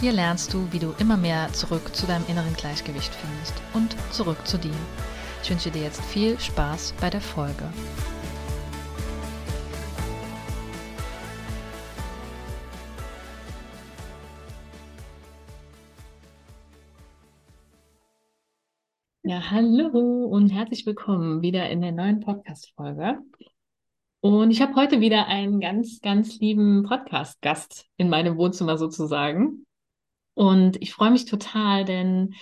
Hier lernst du, wie du immer mehr zurück zu deinem inneren Gleichgewicht findest und zurück zu dir. Ich wünsche dir jetzt viel Spaß bei der Folge. Ja, hallo und herzlich willkommen wieder in der neuen Podcast-Folge. Und ich habe heute wieder einen ganz, ganz lieben Podcast-Gast in meinem Wohnzimmer sozusagen. Und ich freue mich total, denn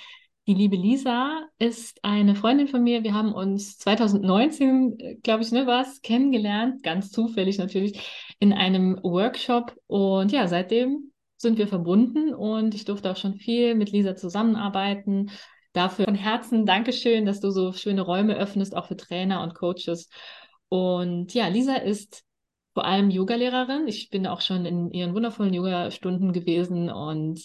die liebe Lisa ist eine Freundin von mir. Wir haben uns 2019, glaube ich, ne, was kennengelernt, ganz zufällig natürlich, in einem Workshop. Und ja, seitdem sind wir verbunden und ich durfte auch schon viel mit Lisa zusammenarbeiten. Dafür von Herzen Dankeschön, dass du so schöne Räume öffnest, auch für Trainer und Coaches. Und ja, Lisa ist vor allem Yogalehrerin. Ich bin auch schon in ihren wundervollen Yoga-Stunden gewesen und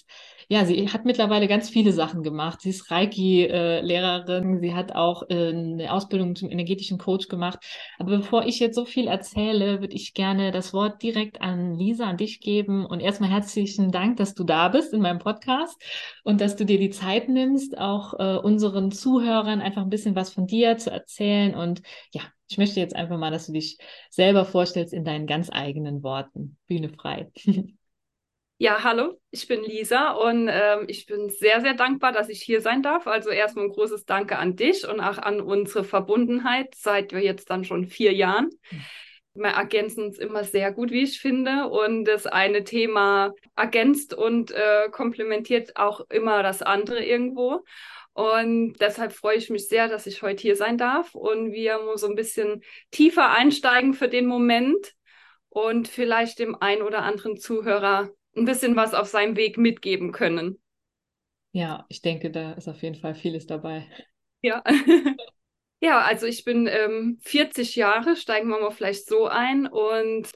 ja, sie hat mittlerweile ganz viele Sachen gemacht. Sie ist Reiki-Lehrerin. Sie hat auch äh, eine Ausbildung zum energetischen Coach gemacht. Aber bevor ich jetzt so viel erzähle, würde ich gerne das Wort direkt an Lisa, an dich geben. Und erstmal herzlichen Dank, dass du da bist in meinem Podcast und dass du dir die Zeit nimmst, auch äh, unseren Zuhörern einfach ein bisschen was von dir zu erzählen. Und ja, ich möchte jetzt einfach mal, dass du dich selber vorstellst in deinen ganz eigenen Worten. Bühne frei. Ja, hallo, ich bin Lisa und ähm, ich bin sehr, sehr dankbar, dass ich hier sein darf. Also erstmal ein großes Danke an dich und auch an unsere Verbundenheit seit wir jetzt dann schon vier Jahren. Wir ergänzen uns immer sehr gut, wie ich finde. Und das eine Thema ergänzt und äh, komplementiert auch immer das andere irgendwo. Und deshalb freue ich mich sehr, dass ich heute hier sein darf und wir so ein bisschen tiefer einsteigen für den Moment und vielleicht dem einen oder anderen Zuhörer ein bisschen was auf seinem Weg mitgeben können. Ja, ich denke, da ist auf jeden Fall vieles dabei. Ja. ja, also ich bin ähm, 40 Jahre, steigen wir mal vielleicht so ein und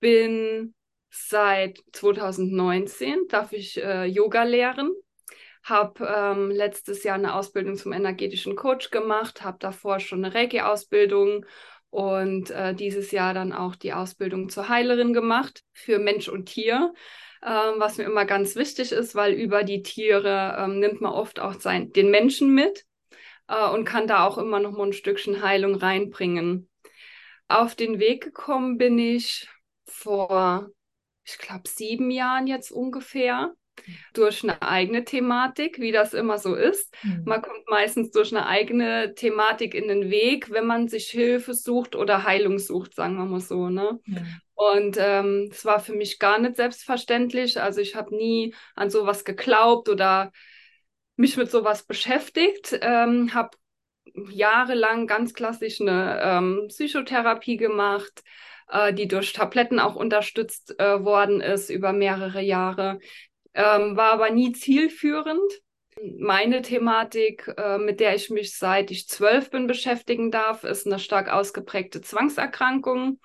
bin seit 2019, darf ich äh, Yoga lehren habe ähm, letztes Jahr eine Ausbildung zum energetischen Coach gemacht, habe davor schon eine Reiki-Ausbildung und äh, dieses Jahr dann auch die Ausbildung zur Heilerin gemacht für Mensch und Tier, ähm, was mir immer ganz wichtig ist, weil über die Tiere ähm, nimmt man oft auch sein, den Menschen mit äh, und kann da auch immer noch mal ein Stückchen Heilung reinbringen. Auf den Weg gekommen bin ich vor, ich glaube, sieben Jahren jetzt ungefähr durch eine eigene Thematik, wie das immer so ist. Mhm. Man kommt meistens durch eine eigene Thematik in den Weg, wenn man sich Hilfe sucht oder Heilung sucht, sagen wir mal so. Ne? Mhm. Und ähm, es war für mich gar nicht selbstverständlich. Also ich habe nie an sowas geglaubt oder mich mit sowas beschäftigt. Ähm, habe jahrelang ganz klassisch eine ähm, Psychotherapie gemacht, äh, die durch Tabletten auch unterstützt äh, worden ist über mehrere Jahre ähm, war aber nie zielführend. Meine Thematik, äh, mit der ich mich seit ich zwölf bin beschäftigen darf, ist eine stark ausgeprägte Zwangserkrankung.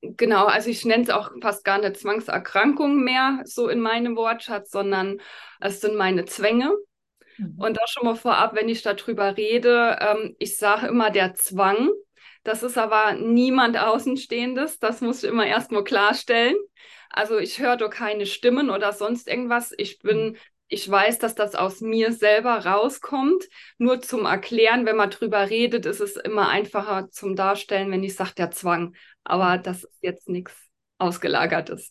Genau, also ich nenne es auch fast gar eine Zwangserkrankung mehr so in meinem Wortschatz, sondern es sind meine Zwänge. Mhm. Und da schon mal vorab, wenn ich darüber rede, ähm, ich sage immer der Zwang. Das ist aber niemand Außenstehendes. Das muss ich immer erstmal klarstellen. Also ich höre doch keine Stimmen oder sonst irgendwas. Ich bin, mhm. ich weiß, dass das aus mir selber rauskommt. Nur zum Erklären, wenn man drüber redet, ist es immer einfacher zum Darstellen, wenn ich sage, der Zwang. Aber das ist jetzt nichts Ausgelagertes.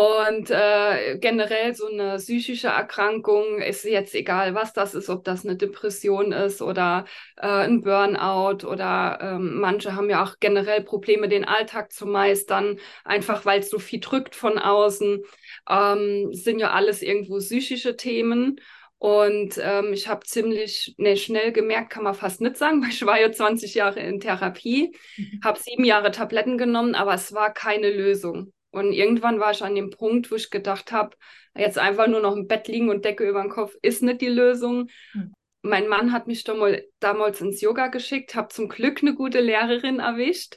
Und äh, generell so eine psychische Erkrankung ist jetzt egal, was das ist, ob das eine Depression ist oder äh, ein Burnout oder ähm, manche haben ja auch generell Probleme, den Alltag zu meistern, einfach weil es so viel drückt von außen. Ähm, sind ja alles irgendwo psychische Themen. Und ähm, ich habe ziemlich ne, schnell gemerkt, kann man fast nicht sagen, weil ich war ja 20 Jahre in Therapie, mhm. habe sieben Jahre Tabletten genommen, aber es war keine Lösung. Und irgendwann war ich an dem Punkt, wo ich gedacht habe, jetzt einfach nur noch im Bett liegen und Decke über den Kopf ist nicht die Lösung. Mhm. Mein Mann hat mich damals ins Yoga geschickt, habe zum Glück eine gute Lehrerin erwischt,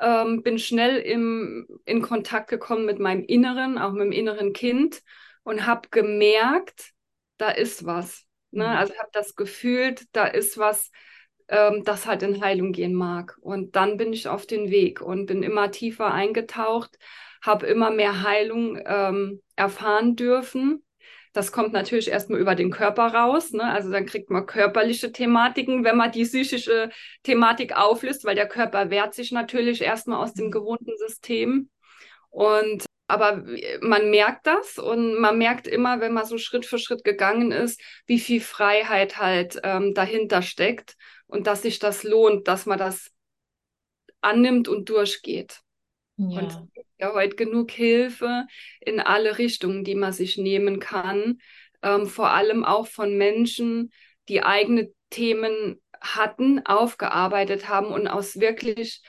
ähm, bin schnell im, in Kontakt gekommen mit meinem Inneren, auch mit dem inneren Kind und habe gemerkt, da ist was. Ne? Mhm. Also habe das gefühlt, da ist was, ähm, das halt in Heilung gehen mag. Und dann bin ich auf den Weg und bin immer tiefer eingetaucht, habe immer mehr Heilung ähm, erfahren dürfen. Das kommt natürlich erstmal über den Körper raus. Ne? Also dann kriegt man körperliche Thematiken, wenn man die psychische Thematik auflöst, weil der Körper wehrt sich natürlich erstmal aus dem mhm. gewohnten System. Und aber man merkt das und man merkt immer, wenn man so Schritt für Schritt gegangen ist, wie viel Freiheit halt ähm, dahinter steckt und dass sich das lohnt, dass man das annimmt und durchgeht. Ja. Und ja heute genug Hilfe in alle Richtungen, die man sich nehmen kann, ähm, vor allem auch von Menschen, die eigene Themen hatten, aufgearbeitet haben und aus wirklich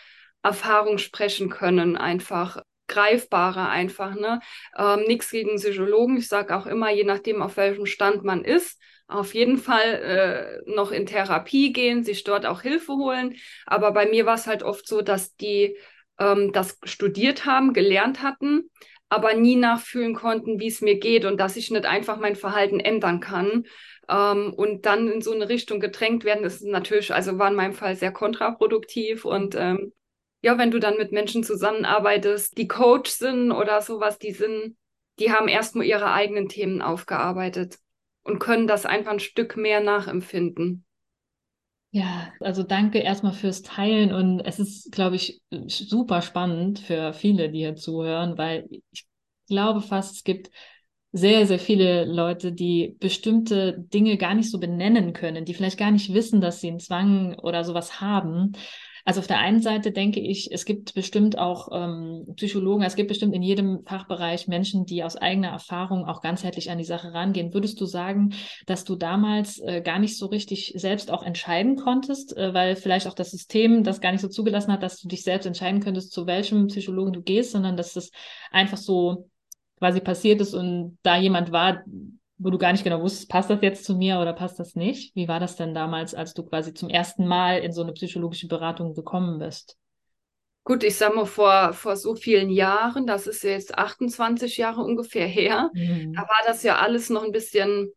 Erfahrung sprechen können, einfach greifbarer einfach. Ne? Ähm, Nichts gegen Psychologen. Ich sage auch immer, je nachdem, auf welchem Stand man ist, auf jeden Fall äh, noch in Therapie gehen, sich dort auch Hilfe holen. Aber bei mir war es halt oft so, dass die ähm, das studiert haben, gelernt hatten, aber nie nachfühlen konnten, wie es mir geht und dass ich nicht einfach mein Verhalten ändern kann. Ähm, und dann in so eine Richtung gedrängt werden, ist natürlich, also war in meinem Fall sehr kontraproduktiv und ähm, ja, wenn du dann mit Menschen zusammenarbeitest, die Coach sind oder sowas, die sind, die haben erstmal ihre eigenen Themen aufgearbeitet und können das einfach ein Stück mehr nachempfinden. Ja, also danke erstmal fürs Teilen und es ist, glaube ich, super spannend für viele, die hier zuhören, weil ich glaube fast, es gibt sehr, sehr viele Leute, die bestimmte Dinge gar nicht so benennen können, die vielleicht gar nicht wissen, dass sie einen Zwang oder sowas haben. Also auf der einen Seite denke ich, es gibt bestimmt auch ähm, Psychologen, es gibt bestimmt in jedem Fachbereich Menschen, die aus eigener Erfahrung auch ganzheitlich an die Sache rangehen. Würdest du sagen, dass du damals äh, gar nicht so richtig selbst auch entscheiden konntest, äh, weil vielleicht auch das System das gar nicht so zugelassen hat, dass du dich selbst entscheiden könntest, zu welchem Psychologen du gehst, sondern dass das einfach so quasi passiert ist und da jemand war, wo du gar nicht genau wusstest, passt das jetzt zu mir oder passt das nicht? Wie war das denn damals, als du quasi zum ersten Mal in so eine psychologische Beratung gekommen bist? Gut, ich sag mal, vor, vor so vielen Jahren, das ist jetzt 28 Jahre ungefähr her, mhm. da war das ja alles noch ein bisschen,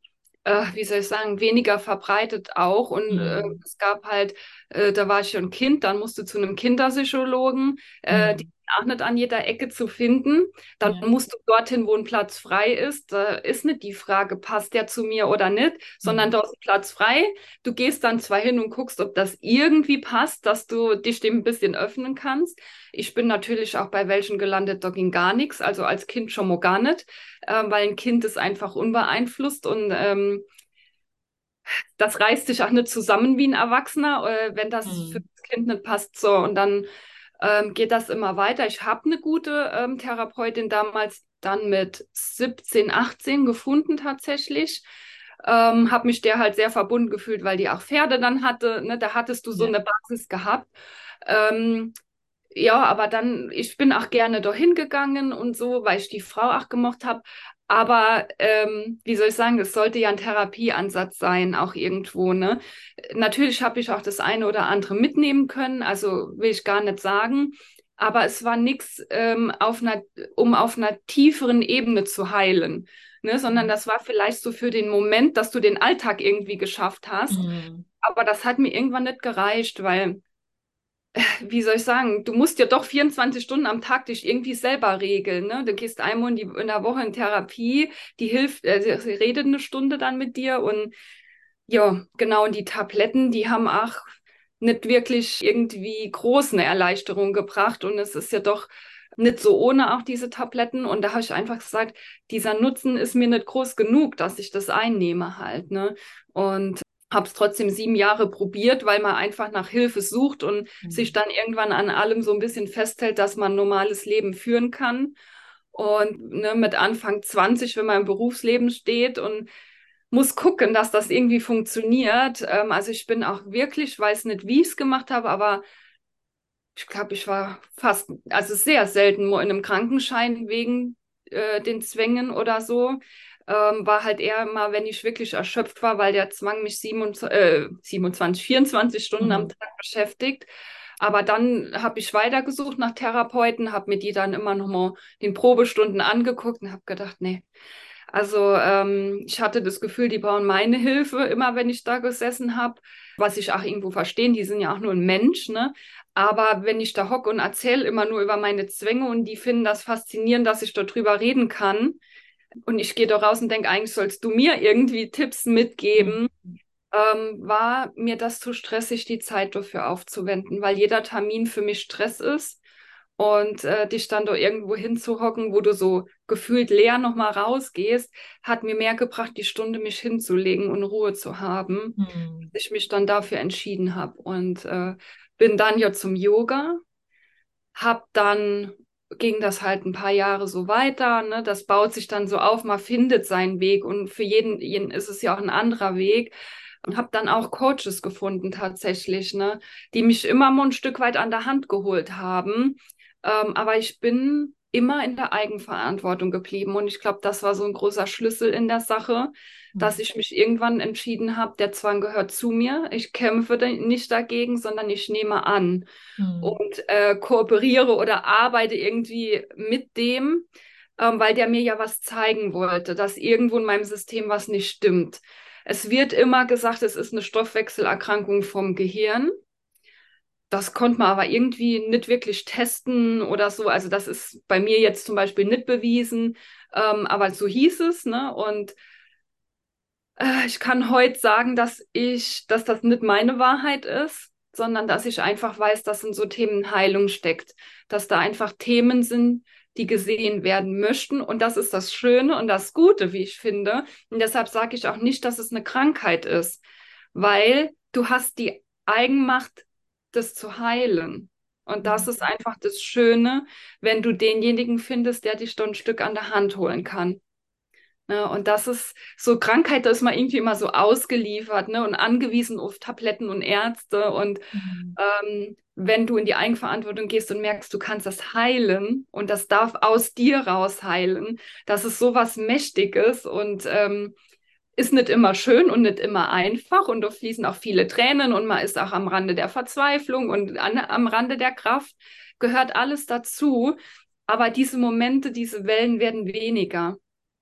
äh, wie soll ich sagen, weniger verbreitet auch. Und äh, mhm. äh, es gab halt, äh, da war ich schon Kind, dann musste zu einem Kinderpsychologen, äh, mhm. die auch nicht an jeder Ecke zu finden. Dann ja. musst du dorthin, wo ein Platz frei ist. Da ist nicht die Frage, passt der zu mir oder nicht, sondern mhm. da ist ein Platz frei. Du gehst dann zwar hin und guckst, ob das irgendwie passt, dass du dich dem ein bisschen öffnen kannst. Ich bin natürlich auch bei welchen gelandet, da ging gar nichts. Also als Kind schon mal gar nicht, äh, weil ein Kind ist einfach unbeeinflusst und ähm, das reißt sich auch nicht zusammen wie ein Erwachsener, äh, wenn das mhm. für das Kind nicht passt. So, und dann ähm, geht das immer weiter. Ich habe eine gute ähm, Therapeutin damals dann mit 17, 18 gefunden tatsächlich. Ähm, habe mich der halt sehr verbunden gefühlt, weil die auch Pferde dann hatte. Ne? Da hattest du so ja. eine Basis gehabt. Ähm, ja, aber dann, ich bin auch gerne dahin gegangen und so, weil ich die Frau auch gemocht habe. Aber ähm, wie soll ich sagen, es sollte ja ein Therapieansatz sein, auch irgendwo. Ne? Natürlich habe ich auch das eine oder andere mitnehmen können, also will ich gar nicht sagen. Aber es war nichts, ähm, auf einer, um auf einer tieferen Ebene zu heilen, ne? sondern mhm. das war vielleicht so für den Moment, dass du den Alltag irgendwie geschafft hast. Mhm. Aber das hat mir irgendwann nicht gereicht, weil wie soll ich sagen, du musst ja doch 24 Stunden am Tag dich irgendwie selber regeln. Ne? Du gehst einmal in, die, in der Woche in Therapie, die hilft, äh, sie redet eine Stunde dann mit dir und ja, genau, und die Tabletten, die haben auch nicht wirklich irgendwie groß eine Erleichterung gebracht und es ist ja doch nicht so ohne auch diese Tabletten und da habe ich einfach gesagt, dieser Nutzen ist mir nicht groß genug, dass ich das einnehme halt, ne? Und habe es trotzdem sieben Jahre probiert, weil man einfach nach Hilfe sucht und mhm. sich dann irgendwann an allem so ein bisschen festhält, dass man ein normales Leben führen kann. Und ne, mit Anfang 20, wenn man im Berufsleben steht und muss gucken, dass das irgendwie funktioniert. Ähm, also ich bin auch wirklich, weiß nicht, wie ich es gemacht habe, aber ich glaube, ich war fast, also sehr selten nur in einem Krankenschein wegen äh, den Zwängen oder so. Ähm, war halt eher mal, wenn ich wirklich erschöpft war, weil der Zwang mich 27, äh, 27 24 Stunden mhm. am Tag beschäftigt. Aber dann habe ich weitergesucht nach Therapeuten, habe mir die dann immer noch mal den Probestunden angeguckt und habe gedacht, nee. Also ähm, ich hatte das Gefühl, die brauchen meine Hilfe, immer wenn ich da gesessen habe. Was ich auch irgendwo verstehen, die sind ja auch nur ein Mensch, ne? Aber wenn ich da hocke und erzähle immer nur über meine Zwänge und die finden das faszinierend, dass ich darüber reden kann. Und ich gehe da raus und denke, eigentlich sollst du mir irgendwie Tipps mitgeben. Mhm ähm, war mir das zu stressig, die Zeit dafür aufzuwenden, weil jeder Termin für mich Stress ist. Und äh, dich dann da irgendwo hinzuhocken, wo du so gefühlt leer nochmal rausgehst, hat mir mehr gebracht, die Stunde mich hinzulegen und Ruhe zu haben, mhm. ich mich dann dafür entschieden habe. Und äh, bin dann ja zum Yoga, hab dann ging das halt ein paar Jahre so weiter. Ne? Das baut sich dann so auf, man findet seinen Weg und für jeden, jeden ist es ja auch ein anderer Weg und habe dann auch Coaches gefunden tatsächlich, ne, die mich immer mal ein Stück weit an der Hand geholt haben. Ähm, aber ich bin immer in der Eigenverantwortung geblieben und ich glaube, das war so ein großer Schlüssel in der Sache. Dass ich mich irgendwann entschieden habe, der Zwang gehört zu mir. Ich kämpfe nicht dagegen, sondern ich nehme an mhm. und äh, kooperiere oder arbeite irgendwie mit dem, ähm, weil der mir ja was zeigen wollte, dass irgendwo in meinem System was nicht stimmt. Es wird immer gesagt, es ist eine Stoffwechselerkrankung vom Gehirn. Das konnte man aber irgendwie nicht wirklich testen oder so. Also das ist bei mir jetzt zum Beispiel nicht bewiesen, ähm, aber so hieß es. Ne? Und äh, ich kann heute sagen, dass ich, dass das nicht meine Wahrheit ist, sondern dass ich einfach weiß, dass in so Themen Heilung steckt, dass da einfach Themen sind, die gesehen werden möchten. Und das ist das Schöne und das Gute, wie ich finde. Und deshalb sage ich auch nicht, dass es eine Krankheit ist, weil du hast die Eigenmacht, das zu heilen. Und das mhm. ist einfach das Schöne, wenn du denjenigen findest, der dich dann ein Stück an der Hand holen kann. Ne, und das ist so Krankheit, da ist man irgendwie immer so ausgeliefert ne, und angewiesen auf Tabletten und Ärzte. Und mhm. ähm, wenn du in die Eigenverantwortung gehst und merkst, du kannst das heilen und das darf aus dir raus heilen, das ist so was Mächtiges und ähm, ist nicht immer schön und nicht immer einfach und da fließen auch viele Tränen und man ist auch am Rande der Verzweiflung und an, am Rande der Kraft, gehört alles dazu. Aber diese Momente, diese Wellen werden weniger.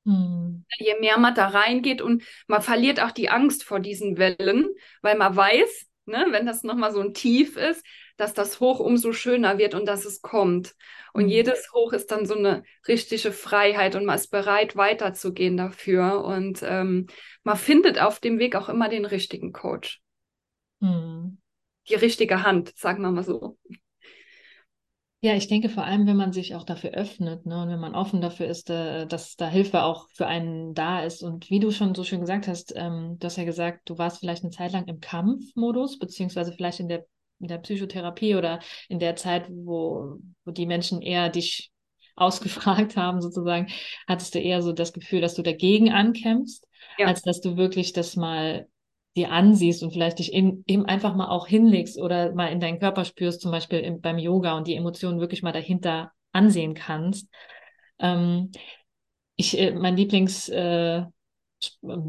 Hm. Je mehr man da reingeht und man verliert auch die Angst vor diesen Wellen, weil man weiß, ne, wenn das nochmal so ein Tief ist, dass das Hoch umso schöner wird und dass es kommt. Und hm. jedes Hoch ist dann so eine richtige Freiheit und man ist bereit, weiterzugehen dafür. Und ähm, man findet auf dem Weg auch immer den richtigen Coach. Hm. Die richtige Hand, sagen wir mal so. Ja, ich denke vor allem, wenn man sich auch dafür öffnet ne, und wenn man offen dafür ist, äh, dass da Hilfe auch für einen da ist. Und wie du schon so schön gesagt hast, ähm, du hast ja gesagt, du warst vielleicht eine Zeit lang im Kampfmodus, beziehungsweise vielleicht in der, in der Psychotherapie oder in der Zeit, wo, wo die Menschen eher dich ausgefragt haben, sozusagen, hattest du eher so das Gefühl, dass du dagegen ankämpfst, ja. als dass du wirklich das mal dir ansiehst und vielleicht dich in, eben einfach mal auch hinlegst oder mal in deinen Körper spürst, zum Beispiel im, beim Yoga und die Emotionen wirklich mal dahinter ansehen kannst. Ähm, ich, äh, mein Lieblings äh,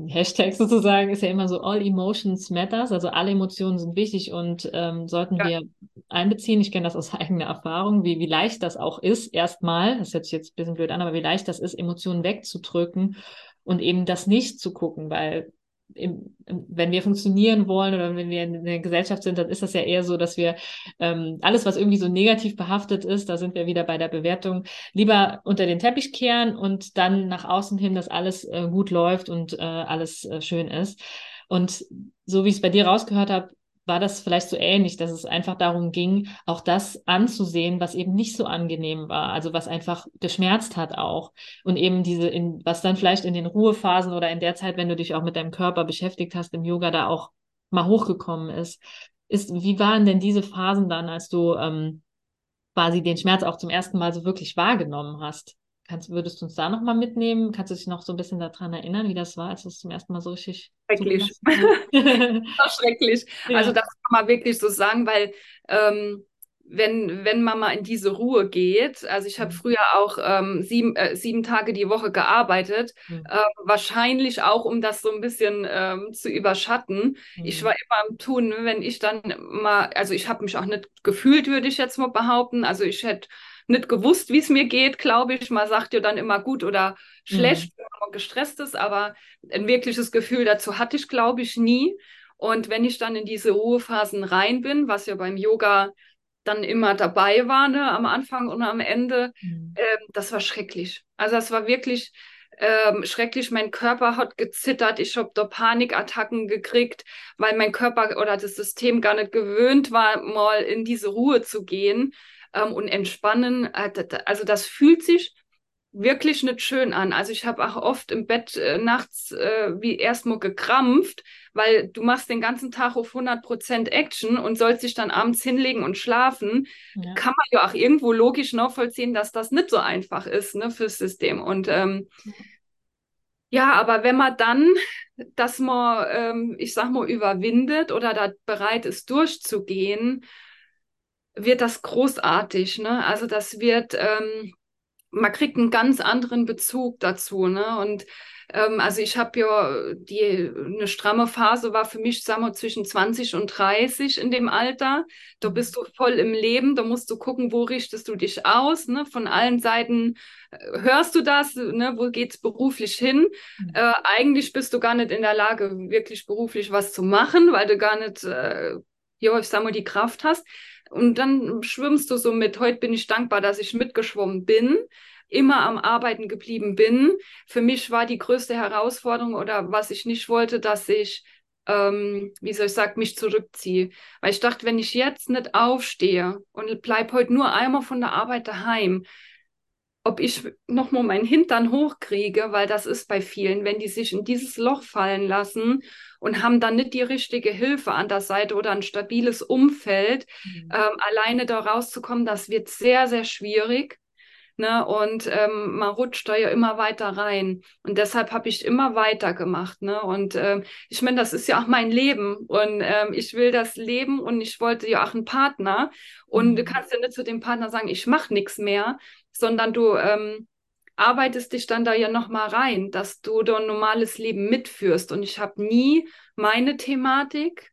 Hashtag sozusagen ist ja immer so All Emotions Matters, also alle Emotionen sind wichtig und ähm, sollten ja. wir einbeziehen. Ich kenne das aus eigener Erfahrung, wie, wie leicht das auch ist, erstmal, das hört sich jetzt ein bisschen blöd an, aber wie leicht das ist, Emotionen wegzudrücken und eben das nicht zu gucken, weil im, wenn wir funktionieren wollen oder wenn wir in der Gesellschaft sind, dann ist das ja eher so, dass wir ähm, alles, was irgendwie so negativ behaftet ist, da sind wir wieder bei der Bewertung, lieber unter den Teppich kehren und dann nach außen hin, dass alles äh, gut läuft und äh, alles äh, schön ist. Und so wie ich es bei dir rausgehört habe, war das vielleicht so ähnlich, dass es einfach darum ging, auch das anzusehen, was eben nicht so angenehm war, also was einfach geschmerzt hat auch. Und eben diese, in, was dann vielleicht in den Ruhephasen oder in der Zeit, wenn du dich auch mit deinem Körper beschäftigt hast, im Yoga da auch mal hochgekommen ist. ist wie waren denn diese Phasen dann, als du ähm, quasi den Schmerz auch zum ersten Mal so wirklich wahrgenommen hast? Kannst, würdest du uns da nochmal mitnehmen? Kannst du dich noch so ein bisschen daran erinnern, wie das war, als du es zum ersten Mal so richtig. Schrecklich. schrecklich. Ja. Also, das kann man wirklich so sagen, weil ähm, wenn, wenn man mal in diese Ruhe geht, also ich habe Mhm. früher auch ähm, sieben, äh, sieben Tage die Woche gearbeitet, Mhm. äh, wahrscheinlich auch, um das so ein bisschen ähm, zu überschatten. Ich war Mhm. immer am Tun, wenn ich dann mal, also ich habe mich auch nicht gefühlt, würde ich jetzt mal behaupten. Also ich hätte nicht gewusst, wie es mir geht, glaube ich. Man sagt ja dann immer gut oder schlecht, Mhm. wenn man gestresst ist, aber ein wirkliches Gefühl dazu hatte ich, glaube ich, nie. Und wenn ich dann in diese Ruhephasen rein bin, was ja beim Yoga dann immer dabei war, ne, am Anfang und am Ende, Mhm. ähm, das war schrecklich. Also das war wirklich ähm, schrecklich. Mein Körper hat gezittert. Ich habe da Panikattacken gekriegt, weil mein Körper oder das System gar nicht gewöhnt war, mal in diese Ruhe zu gehen ähm, und entspannen. Äh, Also das fühlt sich wirklich nicht schön an. Also ich habe auch oft im Bett äh, nachts äh, wie erstmal gekrampft, weil du machst den ganzen Tag auf 100% Action und sollst dich dann abends hinlegen und schlafen. Ja. Kann man ja auch irgendwo logisch nachvollziehen, dass das nicht so einfach ist ne, fürs System. Und ähm, ja, aber wenn man dann das mal, ähm, ich sag mal, überwindet oder da bereit ist, durchzugehen, wird das großartig. Ne? Also das wird, ähm, man kriegt einen ganz anderen Bezug dazu. Ne? Und ähm, also ich habe ja die eine stramme Phase war für mich, sagen wir, zwischen 20 und 30 in dem Alter. Da bist du voll im Leben, da musst du gucken, wo richtest du dich aus. Ne? Von allen Seiten äh, hörst du das, ne? wo geht's beruflich hin? Mhm. Äh, eigentlich bist du gar nicht in der Lage, wirklich beruflich was zu machen, weil du gar nicht, äh, ja, ich sag mal, die Kraft hast. Und dann schwimmst du so mit, heute bin ich dankbar, dass ich mitgeschwommen bin, immer am Arbeiten geblieben bin. Für mich war die größte Herausforderung oder was ich nicht wollte, dass ich, ähm, wie soll ich sagen, mich zurückziehe. Weil ich dachte, wenn ich jetzt nicht aufstehe und bleib heute nur einmal von der Arbeit daheim, ob ich nochmal meinen Hintern hochkriege, weil das ist bei vielen, wenn die sich in dieses Loch fallen lassen und haben dann nicht die richtige Hilfe an der Seite oder ein stabiles Umfeld, Mhm. ähm, alleine da rauszukommen, das wird sehr, sehr schwierig. Ne? Und ähm, man rutscht da ja immer weiter rein. Und deshalb habe ich immer weitergemacht. Ne? Und ähm, ich meine, das ist ja auch mein Leben. Und ähm, ich will das leben und ich wollte ja auch einen Partner. Und du Mhm. kannst ja nicht zu dem Partner sagen, ich mache nichts mehr, sondern du ähm, arbeitest dich dann da ja nochmal rein, dass du da ein normales Leben mitführst. Und ich habe nie meine Thematik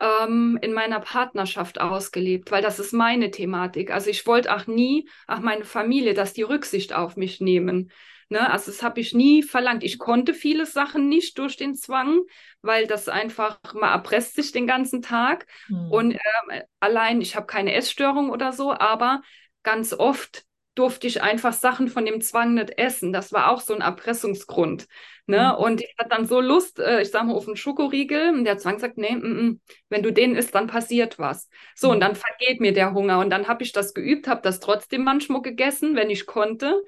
ähm, in meiner Partnerschaft ausgelebt, weil das ist meine Thematik. Also ich wollte auch nie, auch meine Familie, dass die Rücksicht auf mich nehmen. Ne? Also das habe ich nie verlangt. Ich konnte viele Sachen nicht durch den Zwang, weil das einfach, man erpresst sich den ganzen Tag. Mhm. Und ähm, allein, ich habe keine Essstörung oder so, aber ganz oft durfte ich einfach Sachen von dem Zwang nicht essen. Das war auch so ein Erpressungsgrund. Ne? Mhm. Und ich hatte dann so Lust, äh, ich sag mal, auf einen Schokoriegel. Und der Zwang sagt, nee, mm, mm, wenn du den isst, dann passiert was. So, und Mhm. dann vergeht mir der Hunger. Und dann habe ich das geübt, habe das trotzdem manchmal gegessen, wenn ich konnte.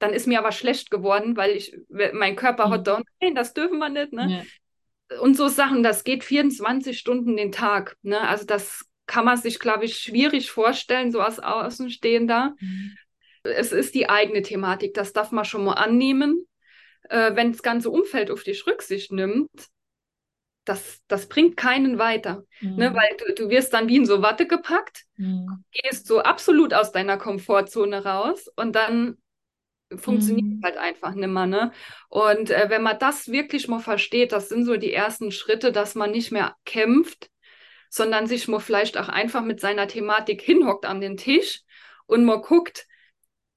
Dann ist mir aber schlecht geworden, weil ich, mein Körper hat Mhm. da, nein, das dürfen wir nicht. Ne? Ja. Und so Sachen, das geht 24 Stunden den Tag. Ne? Also das kann man sich, glaube ich, schwierig vorstellen, so als Außenstehender. Mhm. Es ist die eigene Thematik, das darf man schon mal annehmen. Äh, wenn das ganze Umfeld auf dich Rücksicht nimmt, das, das bringt keinen weiter. Ne? Mhm. Weil du, du wirst dann wie in so Watte gepackt, Mhm. gehst so absolut aus deiner Komfortzone raus und dann funktioniert Mhm. halt einfach nimmer. Ne? Und äh, wenn man das wirklich mal versteht, das sind so die ersten Schritte, dass man nicht mehr kämpft, sondern sich mal vielleicht auch einfach mit seiner Thematik hinhockt an den Tisch und mal guckt,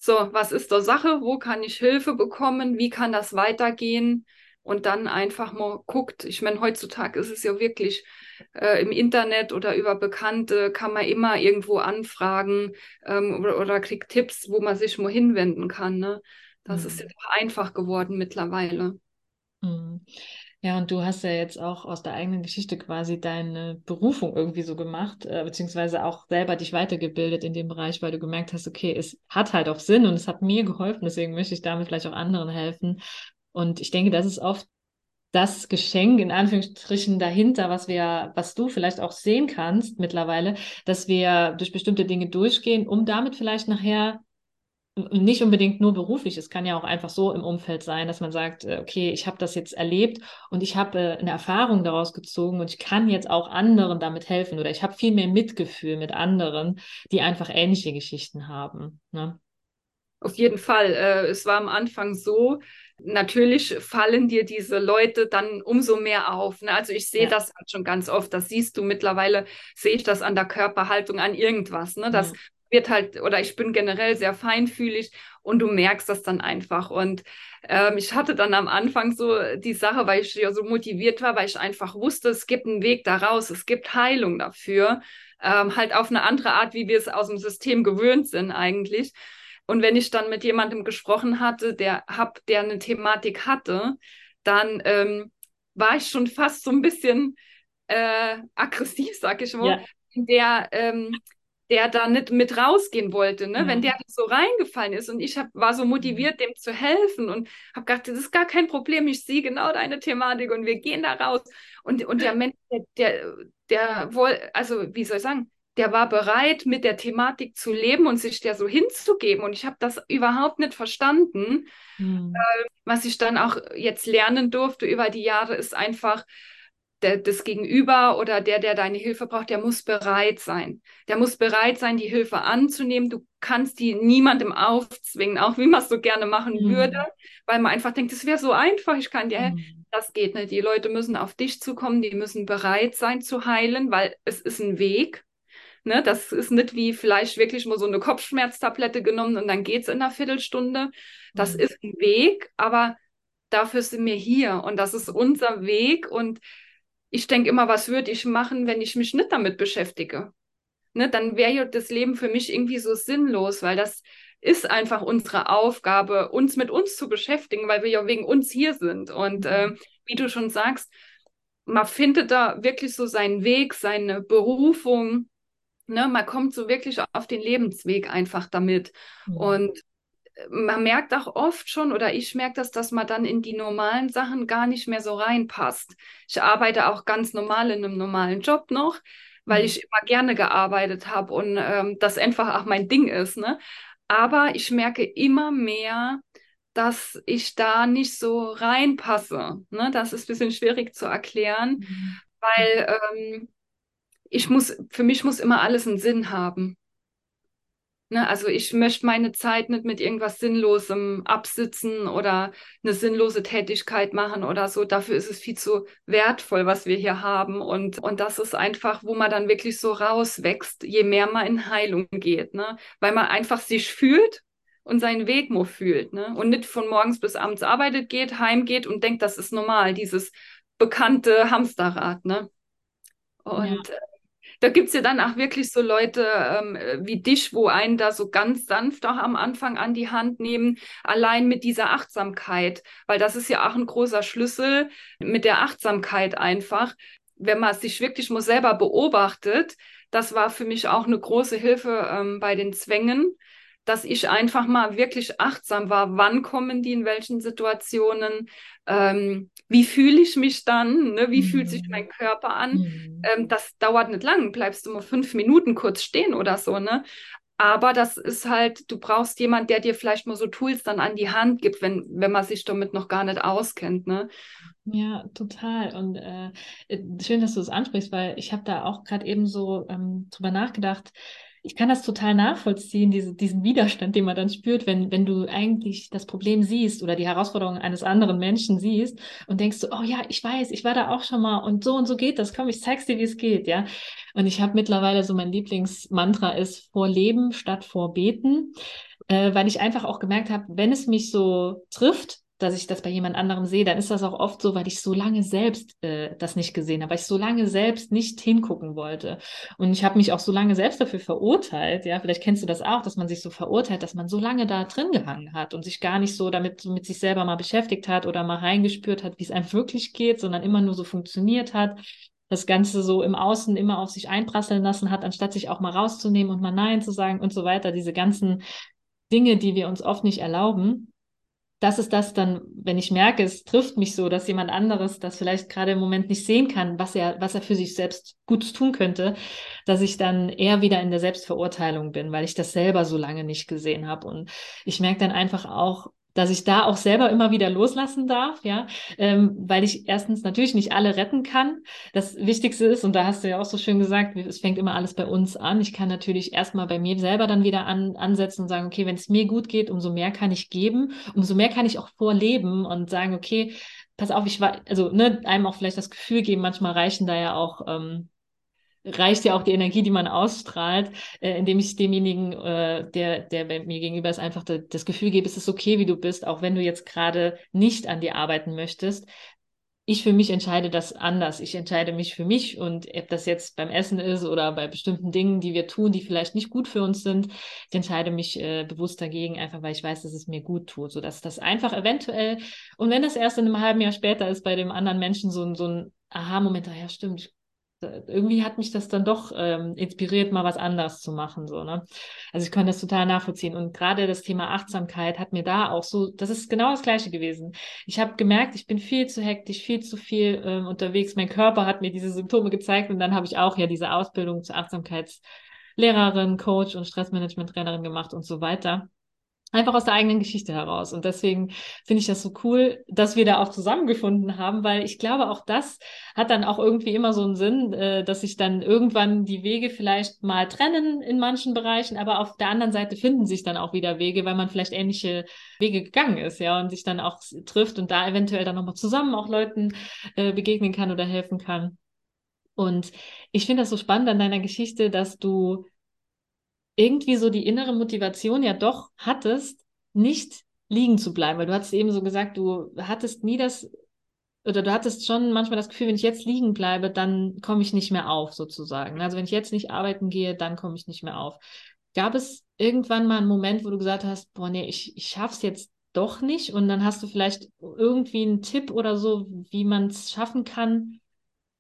so, was ist der Sache? Wo kann ich Hilfe bekommen? Wie kann das weitergehen? Und dann einfach mal guckt. Ich meine, heutzutage ist es ja wirklich äh, im Internet oder über Bekannte kann man immer irgendwo anfragen ähm, oder, oder kriegt Tipps, wo man sich mal hinwenden kann. Ne? Das ist Mhm. ja doch einfach geworden mittlerweile. Mhm. Ja, und du hast ja jetzt auch aus der eigenen Geschichte quasi deine Berufung irgendwie so gemacht, äh, beziehungsweise auch selber dich weitergebildet in dem Bereich, weil du gemerkt hast, okay, es hat halt auch Sinn und es hat mir geholfen, deswegen möchte ich damit vielleicht auch anderen helfen. Und ich denke, das ist oft das Geschenk in Anführungsstrichen dahinter, was wir, was du vielleicht auch sehen kannst mittlerweile, dass wir durch bestimmte Dinge durchgehen, um damit vielleicht nachher nicht unbedingt nur beruflich, es kann ja auch einfach so im Umfeld sein, dass man sagt, äh, okay, ich habe das jetzt erlebt und ich habe äh, eine Erfahrung daraus gezogen und ich kann jetzt auch anderen damit helfen oder ich habe viel mehr Mitgefühl mit anderen, die einfach ähnliche Geschichten haben. Ne? Auf jeden Fall. Äh, es war am Anfang so, natürlich fallen dir diese Leute dann umso mehr auf. Ne? Also ich sehe ja. das halt schon ganz oft, das siehst du mittlerweile, sehe ich das an der Körperhaltung, an irgendwas. Ne? Das ja wird halt, oder ich bin generell sehr feinfühlig und du merkst das dann einfach. Und ähm, ich hatte dann am Anfang so die Sache, weil ich ja so motiviert war, weil ich einfach wusste, es gibt einen Weg daraus, es gibt Heilung dafür, ähm, halt auf eine andere Art, wie wir es aus dem System gewöhnt sind eigentlich. Und wenn ich dann mit jemandem gesprochen hatte, der hab, der eine Thematik hatte, dann ähm, war ich schon fast so ein bisschen äh, aggressiv, sag ich mal, ja. der ähm, der da nicht mit rausgehen wollte, ne? Ja. wenn der so reingefallen ist und ich hab, war so motiviert, dem zu helfen und habe gedacht, das ist gar kein Problem, ich sehe genau deine Thematik und wir gehen da raus. Und, und der Mensch, der, der, der wohl, also wie soll ich sagen, der war bereit, mit der Thematik zu leben und sich der so hinzugeben. Und ich habe das überhaupt nicht verstanden. Mhm. Äh, was ich dann auch jetzt lernen durfte über die Jahre, ist einfach, der, das Gegenüber oder der, der deine Hilfe braucht, der muss bereit sein. Der muss bereit sein, die Hilfe anzunehmen. Du kannst die niemandem aufzwingen, auch wie man es so gerne machen mhm. würde, weil man einfach denkt, es wäre so einfach, ich kann dir Mhm. Das geht nicht. Die Leute müssen auf dich zukommen, die müssen bereit sein zu heilen, weil es ist ein Weg. Ne, das ist nicht wie vielleicht wirklich mal so eine Kopfschmerztablette genommen und dann geht es in einer Viertelstunde. Das mhm. ist ein Weg, aber dafür sind wir hier und das ist unser Weg und ich denke immer, was würde ich machen, wenn ich mich nicht damit beschäftige? Ne, dann wäre ja das Leben für mich irgendwie so sinnlos, weil das ist einfach unsere Aufgabe, uns mit uns zu beschäftigen, weil wir ja wegen uns hier sind. Und äh, wie du schon sagst, man findet da wirklich so seinen Weg, seine Berufung. Ne? Man kommt so wirklich auf den Lebensweg einfach damit. Mhm. Und man merkt auch oft schon, oder ich merke das, dass man dann in die normalen Sachen gar nicht mehr so reinpasst. Ich arbeite auch ganz normal in einem normalen Job noch, weil mhm. ich immer gerne gearbeitet habe und ähm, das einfach auch mein Ding ist. Ne? Aber ich merke immer mehr, dass ich da nicht so reinpasse. Ne? Das ist ein bisschen schwierig zu erklären, mhm. weil ähm, ich muss, für mich muss immer alles einen Sinn haben. Ne, also ich möchte meine Zeit nicht mit irgendwas Sinnlosem absitzen oder eine sinnlose Tätigkeit machen oder so. Dafür ist es viel zu wertvoll, was wir hier haben. Und, und das ist einfach, wo man dann wirklich so rauswächst, je mehr man in Heilung geht. Ne? Weil man einfach sich fühlt und seinen Weg nur fühlt. Ne? Und nicht von morgens bis abends arbeitet geht, heimgeht und denkt, das ist normal, dieses bekannte Hamsterrad. Ne? Und ja. Da gibt es ja dann auch wirklich so Leute ähm, wie dich, wo einen da so ganz sanft auch am Anfang an die Hand nehmen, allein mit dieser Achtsamkeit, weil das ist ja auch ein großer Schlüssel mit der Achtsamkeit einfach. Wenn man sich wirklich mal selber beobachtet, das war für mich auch eine große Hilfe ähm, bei den Zwängen, dass ich einfach mal wirklich achtsam war, wann kommen die in welchen Situationen, ähm, wie fühle ich mich dann, ne? wie mhm. fühlt sich mein Körper an. Mhm. Ähm, das dauert nicht lang, bleibst du mal fünf Minuten kurz stehen oder so, ne? Aber das ist halt, du brauchst jemand, der dir vielleicht mal so Tools dann an die Hand gibt, wenn, wenn man sich damit noch gar nicht auskennt, ne? Ja, total. Und äh, schön, dass du es ansprichst, weil ich habe da auch gerade eben so ähm, drüber nachgedacht, ich kann das total nachvollziehen, diese, diesen Widerstand, den man dann spürt, wenn, wenn du eigentlich das Problem siehst oder die Herausforderung eines anderen Menschen siehst und denkst so, oh ja, ich weiß, ich war da auch schon mal und so und so geht das. Komm, ich zeig's dir, wie es geht, ja. Und ich habe mittlerweile so mein Lieblingsmantra ist vor Leben statt vor Beten, äh, weil ich einfach auch gemerkt habe, wenn es mich so trifft, dass ich das bei jemand anderem sehe, dann ist das auch oft so, weil ich so lange selbst äh, das nicht gesehen habe, weil ich so lange selbst nicht hingucken wollte. Und ich habe mich auch so lange selbst dafür verurteilt, ja, vielleicht kennst du das auch, dass man sich so verurteilt, dass man so lange da drin gehangen hat und sich gar nicht so damit so mit sich selber mal beschäftigt hat oder mal reingespürt hat, wie es einem wirklich geht, sondern immer nur so funktioniert hat das Ganze so im Außen immer auf sich einprasseln lassen hat, anstatt sich auch mal rauszunehmen und mal Nein zu sagen und so weiter. Diese ganzen Dinge, die wir uns oft nicht erlauben. Das ist das dann, wenn ich merke, es trifft mich so, dass jemand anderes das vielleicht gerade im Moment nicht sehen kann, was er, was er für sich selbst Gutes tun könnte, dass ich dann eher wieder in der Selbstverurteilung bin, weil ich das selber so lange nicht gesehen habe. Und ich merke dann einfach auch, dass ich da auch selber immer wieder loslassen darf, ja, ähm, weil ich erstens natürlich nicht alle retten kann. Das Wichtigste ist, und da hast du ja auch so schön gesagt, es fängt immer alles bei uns an. Ich kann natürlich erstmal bei mir selber dann wieder an, ansetzen und sagen, okay, wenn es mir gut geht, umso mehr kann ich geben, umso mehr kann ich auch vorleben und sagen, okay, pass auf, ich war, also ne, einem auch vielleicht das Gefühl geben, manchmal reichen da ja auch ähm, reicht ja auch die Energie, die man ausstrahlt, äh, indem ich demjenigen, äh, der, der mir gegenüber ist, einfach das Gefühl gebe, es ist okay, wie du bist, auch wenn du jetzt gerade nicht an dir arbeiten möchtest. Ich für mich entscheide das anders. Ich entscheide mich für mich und ob das jetzt beim Essen ist oder bei bestimmten Dingen, die wir tun, die vielleicht nicht gut für uns sind, ich entscheide mich äh, bewusst dagegen, einfach weil ich weiß, dass es mir gut tut, sodass das einfach eventuell, und wenn das erst in einem halben Jahr später ist, bei dem anderen Menschen so, so ein Aha-Moment, ja stimmt, irgendwie hat mich das dann doch ähm, inspiriert, mal was anders zu machen. So, ne? Also ich kann das total nachvollziehen. Und gerade das Thema Achtsamkeit hat mir da auch so, das ist genau das Gleiche gewesen. Ich habe gemerkt, ich bin viel zu hektisch, viel zu viel ähm, unterwegs. Mein Körper hat mir diese Symptome gezeigt und dann habe ich auch ja diese Ausbildung zur Achtsamkeitslehrerin, Coach und Stressmanagement-Trainerin gemacht und so weiter. Einfach aus der eigenen Geschichte heraus. Und deswegen finde ich das so cool, dass wir da auch zusammengefunden haben, weil ich glaube, auch das hat dann auch irgendwie immer so einen Sinn, äh, dass sich dann irgendwann die Wege vielleicht mal trennen in manchen Bereichen, aber auf der anderen Seite finden sich dann auch wieder Wege, weil man vielleicht ähnliche Wege gegangen ist, ja, und sich dann auch trifft und da eventuell dann nochmal zusammen auch Leuten äh, begegnen kann oder helfen kann. Und ich finde das so spannend an deiner Geschichte, dass du irgendwie so die innere Motivation ja doch hattest, nicht liegen zu bleiben. Weil du hattest eben so gesagt, du hattest nie das, oder du hattest schon manchmal das Gefühl, wenn ich jetzt liegen bleibe, dann komme ich nicht mehr auf, sozusagen. Also wenn ich jetzt nicht arbeiten gehe, dann komme ich nicht mehr auf. Gab es irgendwann mal einen Moment, wo du gesagt hast, boah, nee, ich, ich schaff's jetzt doch nicht und dann hast du vielleicht irgendwie einen Tipp oder so, wie man es schaffen kann,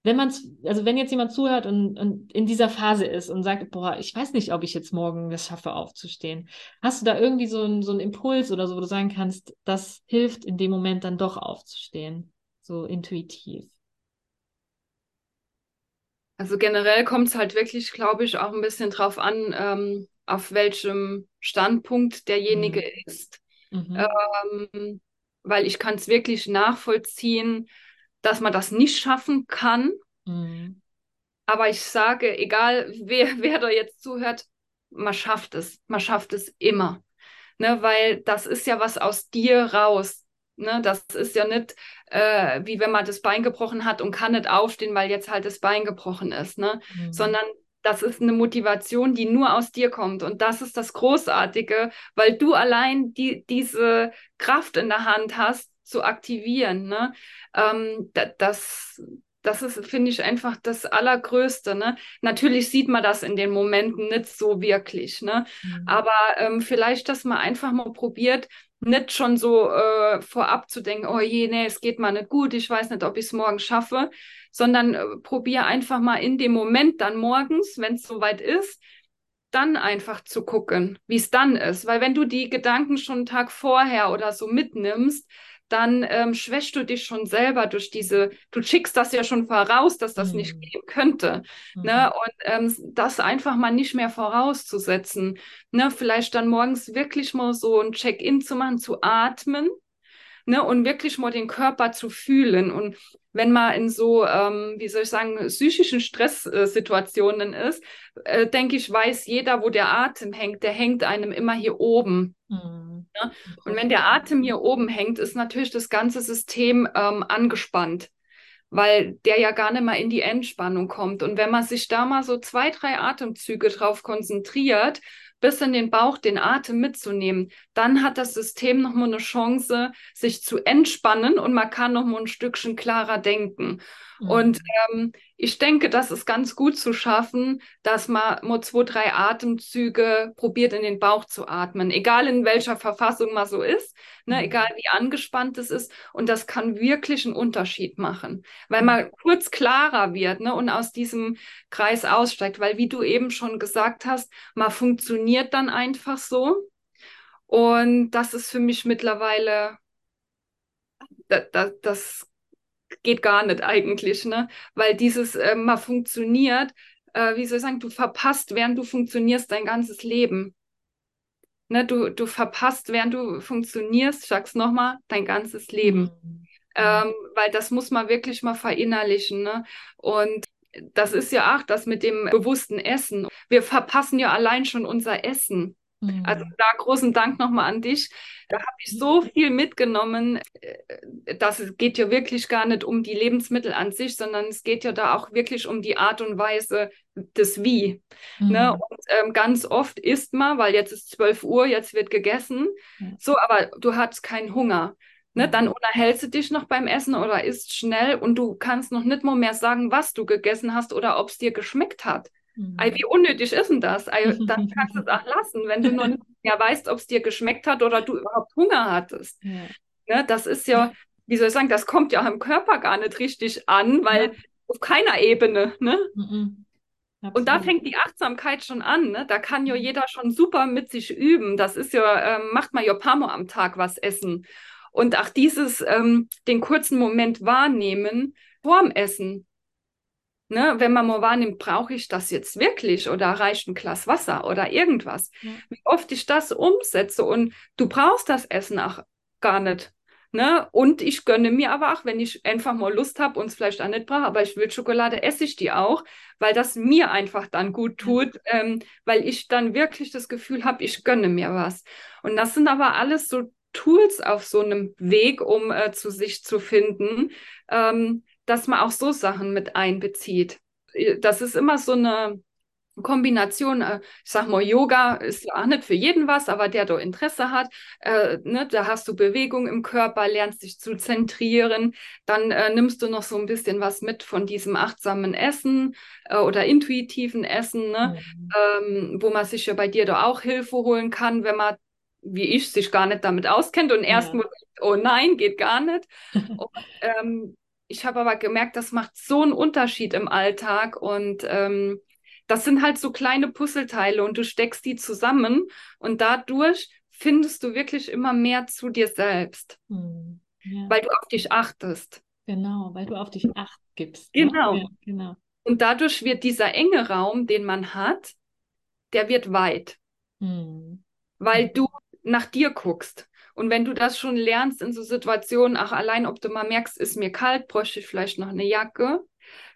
wenn man also wenn jetzt jemand zuhört und, und in dieser Phase ist und sagt, boah, ich weiß nicht, ob ich jetzt morgen es schaffe, aufzustehen, hast du da irgendwie so einen so einen Impuls oder so, wo du sagen kannst, das hilft in dem Moment dann doch aufzustehen, so intuitiv? Also generell kommt es halt wirklich, glaube ich, auch ein bisschen drauf an, ähm, auf welchem Standpunkt derjenige mhm. ist. Mhm. Ähm, weil ich kann es wirklich nachvollziehen, dass man das nicht schaffen kann. Mhm. Aber ich sage, egal wer, wer da jetzt zuhört, man schafft es. Man schafft es immer. Ne, weil das ist ja was aus dir raus. Ne, das ist ja nicht äh, wie wenn man das Bein gebrochen hat und kann nicht aufstehen, weil jetzt halt das Bein gebrochen ist, ne? Mhm. Sondern das ist eine Motivation, die nur aus dir kommt. Und das ist das Großartige, weil du allein die, diese Kraft in der Hand hast, zu aktivieren. Ne? Ähm, das, das ist, finde ich, einfach das Allergrößte. Ne? Natürlich sieht man das in den Momenten nicht so wirklich. Ne? Mhm. Aber ähm, vielleicht, dass man einfach mal probiert, nicht schon so äh, vorab zu denken, oh je, nee, es geht mal nicht gut, ich weiß nicht, ob ich es morgen schaffe, sondern äh, probier einfach mal in dem Moment dann morgens, wenn es soweit ist, dann einfach zu gucken, wie es dann ist. Weil wenn du die Gedanken schon einen Tag vorher oder so mitnimmst, dann ähm, schwächst du dich schon selber durch diese, du schickst das ja schon voraus, dass das mhm. nicht gehen könnte. Ne? Mhm. Ne? Und ähm, das einfach mal nicht mehr vorauszusetzen. Ne? Vielleicht dann morgens wirklich mal so ein Check-in zu machen, zu atmen. Ne, und wirklich mal den Körper zu fühlen. Und wenn man in so, ähm, wie soll ich sagen, psychischen Stresssituationen äh, ist, äh, denke ich, weiß jeder, wo der Atem hängt. Der hängt einem immer hier oben. Mhm. Ne? Und wenn der Atem hier oben hängt, ist natürlich das ganze System ähm, angespannt, weil der ja gar nicht mal in die Entspannung kommt. Und wenn man sich da mal so zwei, drei Atemzüge drauf konzentriert, bis in den Bauch den Atem mitzunehmen, dann hat das System nochmal eine Chance, sich zu entspannen und man kann nochmal ein Stückchen klarer denken. Mhm. Und ähm, ich denke, das ist ganz gut zu schaffen, dass man nur zwei, drei Atemzüge probiert, in den Bauch zu atmen, egal in welcher Verfassung man so ist, ne, mhm. egal wie angespannt es ist. Und das kann wirklich einen Unterschied machen, weil man mhm. kurz klarer wird ne, und aus diesem Kreis aussteigt. Weil, wie du eben schon gesagt hast, man funktioniert dann einfach so. Und das ist für mich mittlerweile da, da, das geht gar nicht eigentlich, ne? Weil dieses äh, mal funktioniert, äh, wie soll ich sagen, du verpasst, während du funktionierst, dein ganzes Leben. Ne, du, du verpasst, während du funktionierst, ich sag's nochmal, dein ganzes Leben. Mhm. Ähm, weil das muss man wirklich mal verinnerlichen. Ne? Und das ist ja auch das mit dem bewussten Essen. Wir verpassen ja allein schon unser Essen. Mhm. Also da großen Dank nochmal an dich. Da habe ich so viel mitgenommen. Äh, dass es geht ja wirklich gar nicht um die Lebensmittel an sich, sondern es geht ja da auch wirklich um die Art und Weise des Wie. Ne? Mhm. Ne? Und ähm, ganz oft isst man, weil jetzt ist 12 Uhr, jetzt wird gegessen. Mhm. So, aber du hast keinen Hunger. Ne, dann unterhältst du dich noch beim Essen oder isst schnell und du kannst noch nicht mal mehr sagen, was du gegessen hast oder ob es dir geschmeckt hat. Mhm. Wie unnötig ist denn das? Ei, dann kannst du es auch lassen, wenn du noch nicht mehr weißt, ob es dir geschmeckt hat oder du überhaupt Hunger hattest. Ja. Ne, das ist ja, wie soll ich sagen, das kommt ja im Körper gar nicht richtig an, weil ja. auf keiner Ebene. Ne? Mhm. Und da fängt die Achtsamkeit schon an. Ne? Da kann ja jeder schon super mit sich üben. Das ist ja, ähm, macht man ja paar Mal am Tag was essen. Und auch dieses, ähm, den kurzen Moment wahrnehmen vorm Essen. Ne, wenn man mal wahrnimmt, brauche ich das jetzt wirklich oder reicht ein Glas Wasser oder irgendwas. Ja. Wie oft ich das umsetze und du brauchst das Essen auch gar nicht. Ne? Und ich gönne mir aber auch, wenn ich einfach mal Lust habe und es vielleicht auch nicht brauche, aber ich will Schokolade, esse ich die auch, weil das mir einfach dann gut tut, ähm, weil ich dann wirklich das Gefühl habe, ich gönne mir was. Und das sind aber alles so Tools auf so einem Weg, um äh, zu sich zu finden, ähm, dass man auch so Sachen mit einbezieht. Äh, das ist immer so eine Kombination, äh, ich sag mal, Yoga ist ja auch nicht für jeden was, aber der da Interesse hat, äh, ne, da hast du Bewegung im Körper, lernst dich zu zentrieren, dann äh, nimmst du noch so ein bisschen was mit von diesem achtsamen Essen äh, oder intuitiven Essen, ne, mhm. ähm, wo man sich ja bei dir da auch Hilfe holen kann, wenn man wie ich, sich gar nicht damit auskennt und erst ja. oh nein, geht gar nicht. und, ähm, ich habe aber gemerkt, das macht so einen Unterschied im Alltag und ähm, das sind halt so kleine Puzzleteile und du steckst die zusammen und dadurch findest du wirklich immer mehr zu dir selbst, hm. ja. weil du auf dich achtest. Genau, weil du auf dich acht gibst. Ne? Genau. Ja, genau. Und dadurch wird dieser enge Raum, den man hat, der wird weit. Hm. Weil du nach dir guckst. Und wenn du das schon lernst in so Situationen, ach, allein ob du mal merkst, ist mir kalt, bräuchte ich vielleicht noch eine Jacke.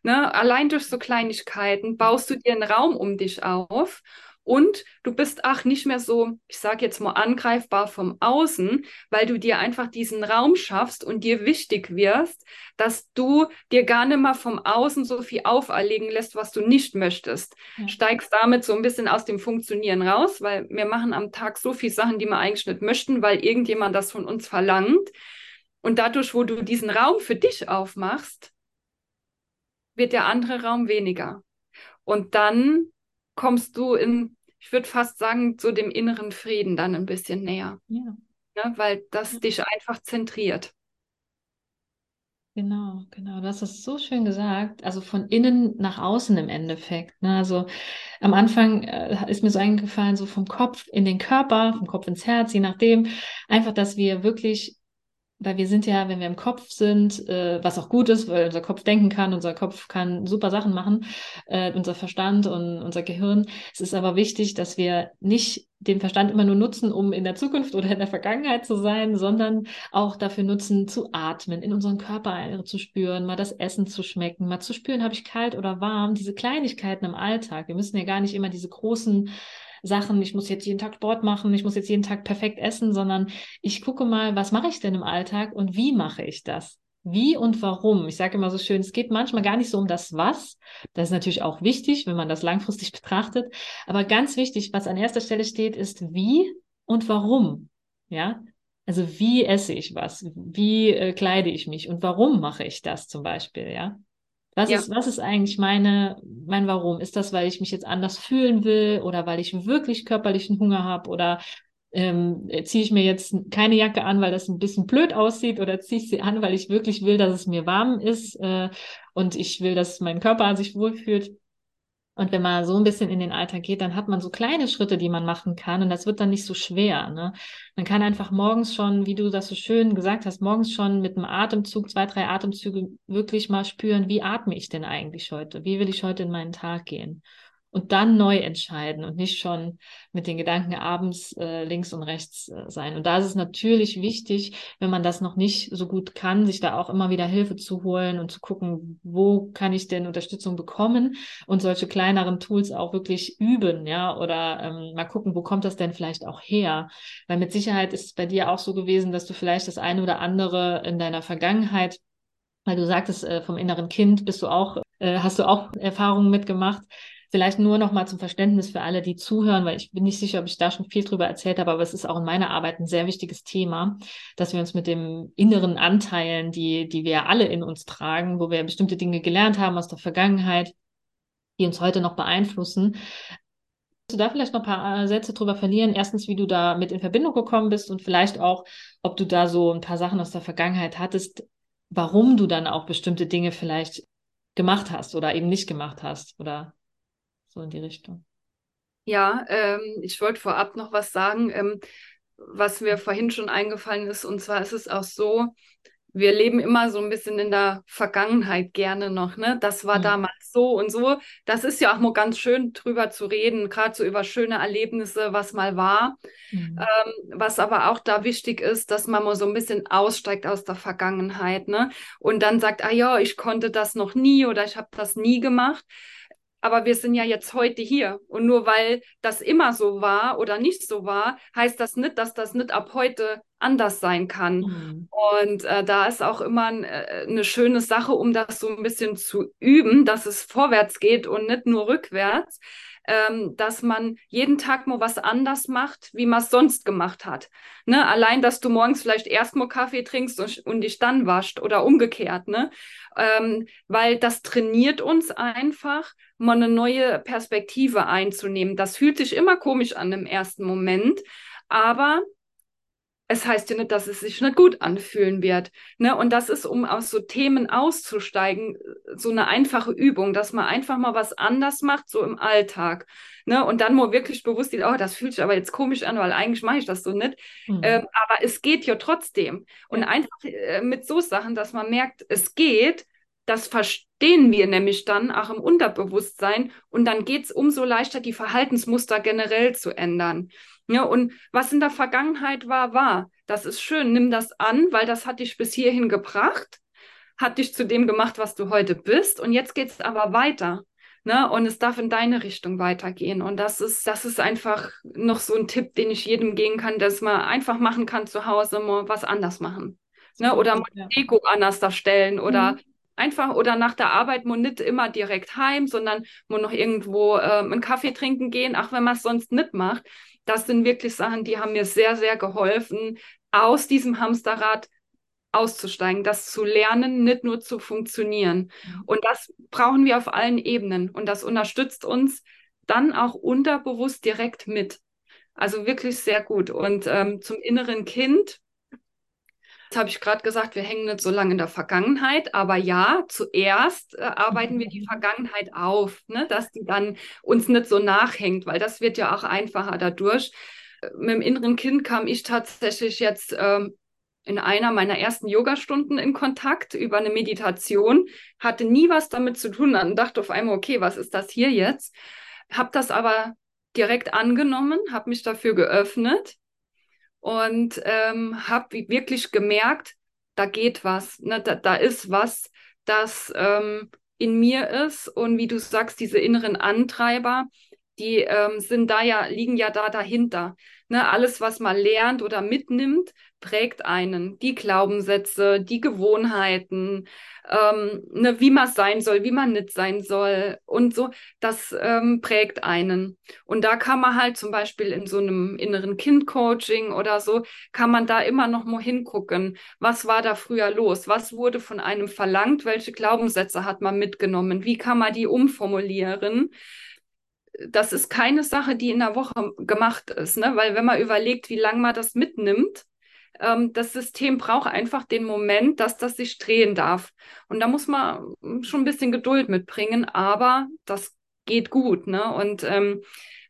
Ne? Allein durch so Kleinigkeiten baust du dir einen Raum um dich auf und du bist ach nicht mehr so, ich sage jetzt mal angreifbar vom Außen, weil du dir einfach diesen Raum schaffst und dir wichtig wirst, dass du dir gar nicht mal vom Außen so viel auferlegen lässt, was du nicht möchtest. Ja. Steigst damit so ein bisschen aus dem Funktionieren raus, weil wir machen am Tag so viele Sachen, die wir eigentlich nicht möchten, weil irgendjemand das von uns verlangt. Und dadurch, wo du diesen Raum für dich aufmachst, wird der andere Raum weniger. Und dann kommst du in, ich würde fast sagen, zu dem inneren Frieden dann ein bisschen näher. Ja. Ne? Weil das ja. dich einfach zentriert. Genau, genau. Du hast es so schön gesagt. Also von innen nach außen im Endeffekt. Ne? Also am Anfang äh, ist mir so eingefallen, so vom Kopf in den Körper, vom Kopf ins Herz, je nachdem. Einfach, dass wir wirklich weil wir sind ja, wenn wir im Kopf sind, äh, was auch gut ist, weil unser Kopf denken kann, unser Kopf kann super Sachen machen, äh, unser Verstand und unser Gehirn. Es ist aber wichtig, dass wir nicht den Verstand immer nur nutzen, um in der Zukunft oder in der Vergangenheit zu sein, sondern auch dafür nutzen, zu atmen, in unseren Körper zu spüren, mal das Essen zu schmecken, mal zu spüren, habe ich kalt oder warm, diese Kleinigkeiten im Alltag. Wir müssen ja gar nicht immer diese großen Sachen, ich muss jetzt jeden Tag Sport machen, ich muss jetzt jeden Tag perfekt essen, sondern ich gucke mal, was mache ich denn im Alltag und wie mache ich das? Wie und warum? Ich sage immer so schön, es geht manchmal gar nicht so um das Was. Das ist natürlich auch wichtig, wenn man das langfristig betrachtet. Aber ganz wichtig, was an erster Stelle steht, ist wie und warum. Ja, also wie esse ich was? Wie äh, kleide ich mich? Und warum mache ich das zum Beispiel? Ja, was, ja. ist, was ist eigentlich meine, mein Warum? Ist das, weil ich mich jetzt anders fühlen will oder weil ich wirklich körperlichen Hunger habe oder ähm, ziehe ich mir jetzt keine Jacke an, weil das ein bisschen blöd aussieht oder ziehe ich sie an, weil ich wirklich will, dass es mir warm ist äh, und ich will, dass mein Körper sich wohlfühlt. Und wenn man so ein bisschen in den Alltag geht, dann hat man so kleine Schritte, die man machen kann. Und das wird dann nicht so schwer. Ne? Man kann einfach morgens schon, wie du das so schön gesagt hast, morgens schon mit einem Atemzug, zwei, drei Atemzüge wirklich mal spüren, wie atme ich denn eigentlich heute? Wie will ich heute in meinen Tag gehen? Und dann neu entscheiden und nicht schon mit den Gedanken abends äh, links und rechts äh, sein. Und da ist es natürlich wichtig, wenn man das noch nicht so gut kann, sich da auch immer wieder Hilfe zu holen und zu gucken, wo kann ich denn Unterstützung bekommen und solche kleineren Tools auch wirklich üben, ja, oder ähm, mal gucken, wo kommt das denn vielleicht auch her? Weil mit Sicherheit ist es bei dir auch so gewesen, dass du vielleicht das eine oder andere in deiner Vergangenheit weil du sagtest, äh, vom inneren Kind bist du auch, äh, hast du auch Erfahrungen mitgemacht, Vielleicht nur noch mal zum Verständnis für alle, die zuhören, weil ich bin nicht sicher, ob ich da schon viel drüber erzählt habe, aber es ist auch in meiner Arbeit ein sehr wichtiges Thema, dass wir uns mit dem inneren Anteilen, die, die wir alle in uns tragen, wo wir bestimmte Dinge gelernt haben aus der Vergangenheit, die uns heute noch beeinflussen, du da vielleicht noch ein paar äh, Sätze drüber verlieren? Erstens, wie du da mit in Verbindung gekommen bist und vielleicht auch, ob du da so ein paar Sachen aus der Vergangenheit hattest, warum du dann auch bestimmte Dinge vielleicht gemacht hast oder eben nicht gemacht hast oder so in die Richtung. Ja, ähm, ich wollte vorab noch was sagen, ähm, was mir vorhin schon eingefallen ist. Und zwar ist es auch so, wir leben immer so ein bisschen in der Vergangenheit gerne noch, ne? Das war mhm. damals so und so. Das ist ja auch mal ganz schön drüber zu reden, gerade so über schöne Erlebnisse, was mal war. Mhm. Ähm, was aber auch da wichtig ist, dass man mal so ein bisschen aussteigt aus der Vergangenheit, ne? Und dann sagt, ah ja, ich konnte das noch nie oder ich habe das nie gemacht aber wir sind ja jetzt heute hier. Und nur weil das immer so war oder nicht so war, heißt das nicht, dass das nicht ab heute anders sein kann. Mhm. Und äh, da ist auch immer äh, eine schöne Sache, um das so ein bisschen zu üben, dass es vorwärts geht und nicht nur rückwärts ähm, dass man jeden Tag mal was anders macht, wie man es sonst gemacht hat. Ne? Allein, dass du morgens vielleicht erst mal Kaffee trinkst und, und dich dann wascht oder umgekehrt. Ne? Ähm, weil das trainiert uns einfach, mal eine neue Perspektive einzunehmen. Das fühlt sich immer komisch an im ersten Moment, aber es heißt ja nicht, dass es sich nicht gut anfühlen wird. Ne? Und das ist, um aus so Themen auszusteigen, so eine einfache Übung, dass man einfach mal was anders macht, so im Alltag. Ne? Und dann mal wirklich bewusst, oh, das fühlt sich aber jetzt komisch an, weil eigentlich mache ich das so nicht. Mhm. Ähm, aber es geht ja trotzdem. Und ja. einfach äh, mit so Sachen, dass man merkt, es geht, das verstehen wir nämlich dann auch im Unterbewusstsein und dann geht es umso leichter, die Verhaltensmuster generell zu ändern. Ja, und was in der Vergangenheit war, war. Das ist schön. Nimm das an, weil das hat dich bis hierhin gebracht, hat dich zu dem gemacht, was du heute bist. Und jetzt geht es aber weiter. Ne? Und es darf in deine Richtung weitergehen. Und das ist, das ist einfach noch so ein Tipp, den ich jedem geben kann, dass man einfach machen kann zu Hause, mal was anders machen. Ne? Oder mal ja. Deko anders darstellen oder mhm einfach oder nach der Arbeit muss nicht immer direkt heim, sondern muss noch irgendwo ähm, einen Kaffee trinken gehen, auch wenn man es sonst nicht macht. Das sind wirklich Sachen, die haben mir sehr, sehr geholfen, aus diesem Hamsterrad auszusteigen, das zu lernen, nicht nur zu funktionieren. Mhm. Und das brauchen wir auf allen Ebenen. Und das unterstützt uns dann auch unterbewusst direkt mit. Also wirklich sehr gut. Und ähm, zum inneren Kind Jetzt habe ich gerade gesagt, wir hängen nicht so lange in der Vergangenheit, aber ja, zuerst äh, arbeiten wir die mhm. Vergangenheit auf, ne, dass die dann uns nicht so nachhängt, weil das wird ja auch einfacher dadurch. Äh, mit dem inneren Kind kam ich tatsächlich jetzt ähm, in einer meiner ersten Yogastunden in Kontakt über eine Meditation, hatte nie was damit zu tun und dachte auf einmal, okay, was ist das hier jetzt? Habe das aber direkt angenommen, habe mich dafür geöffnet und ähm, habe wirklich gemerkt, da geht was, ne? da, da ist was, das ähm, in mir ist und wie du sagst, diese inneren Antreiber, die ähm, sind da ja, liegen ja da dahinter. Ne? Alles, was man lernt oder mitnimmt, prägt einen. Die Glaubenssätze, die Gewohnheiten, ähm, ne, wie man sein soll, wie man nicht sein soll und so, das ähm, prägt einen. Und da kann man halt zum Beispiel in so einem inneren Kind-Coaching oder so, kann man da immer noch mal hingucken, was war da früher los, was wurde von einem verlangt, welche Glaubenssätze hat man mitgenommen, wie kann man die umformulieren das ist keine Sache, die in der Woche gemacht ist, ne? weil wenn man überlegt, wie lange man das mitnimmt, ähm, das System braucht einfach den Moment, dass das sich drehen darf. Und da muss man schon ein bisschen Geduld mitbringen, aber das geht gut, ne? Und ähm,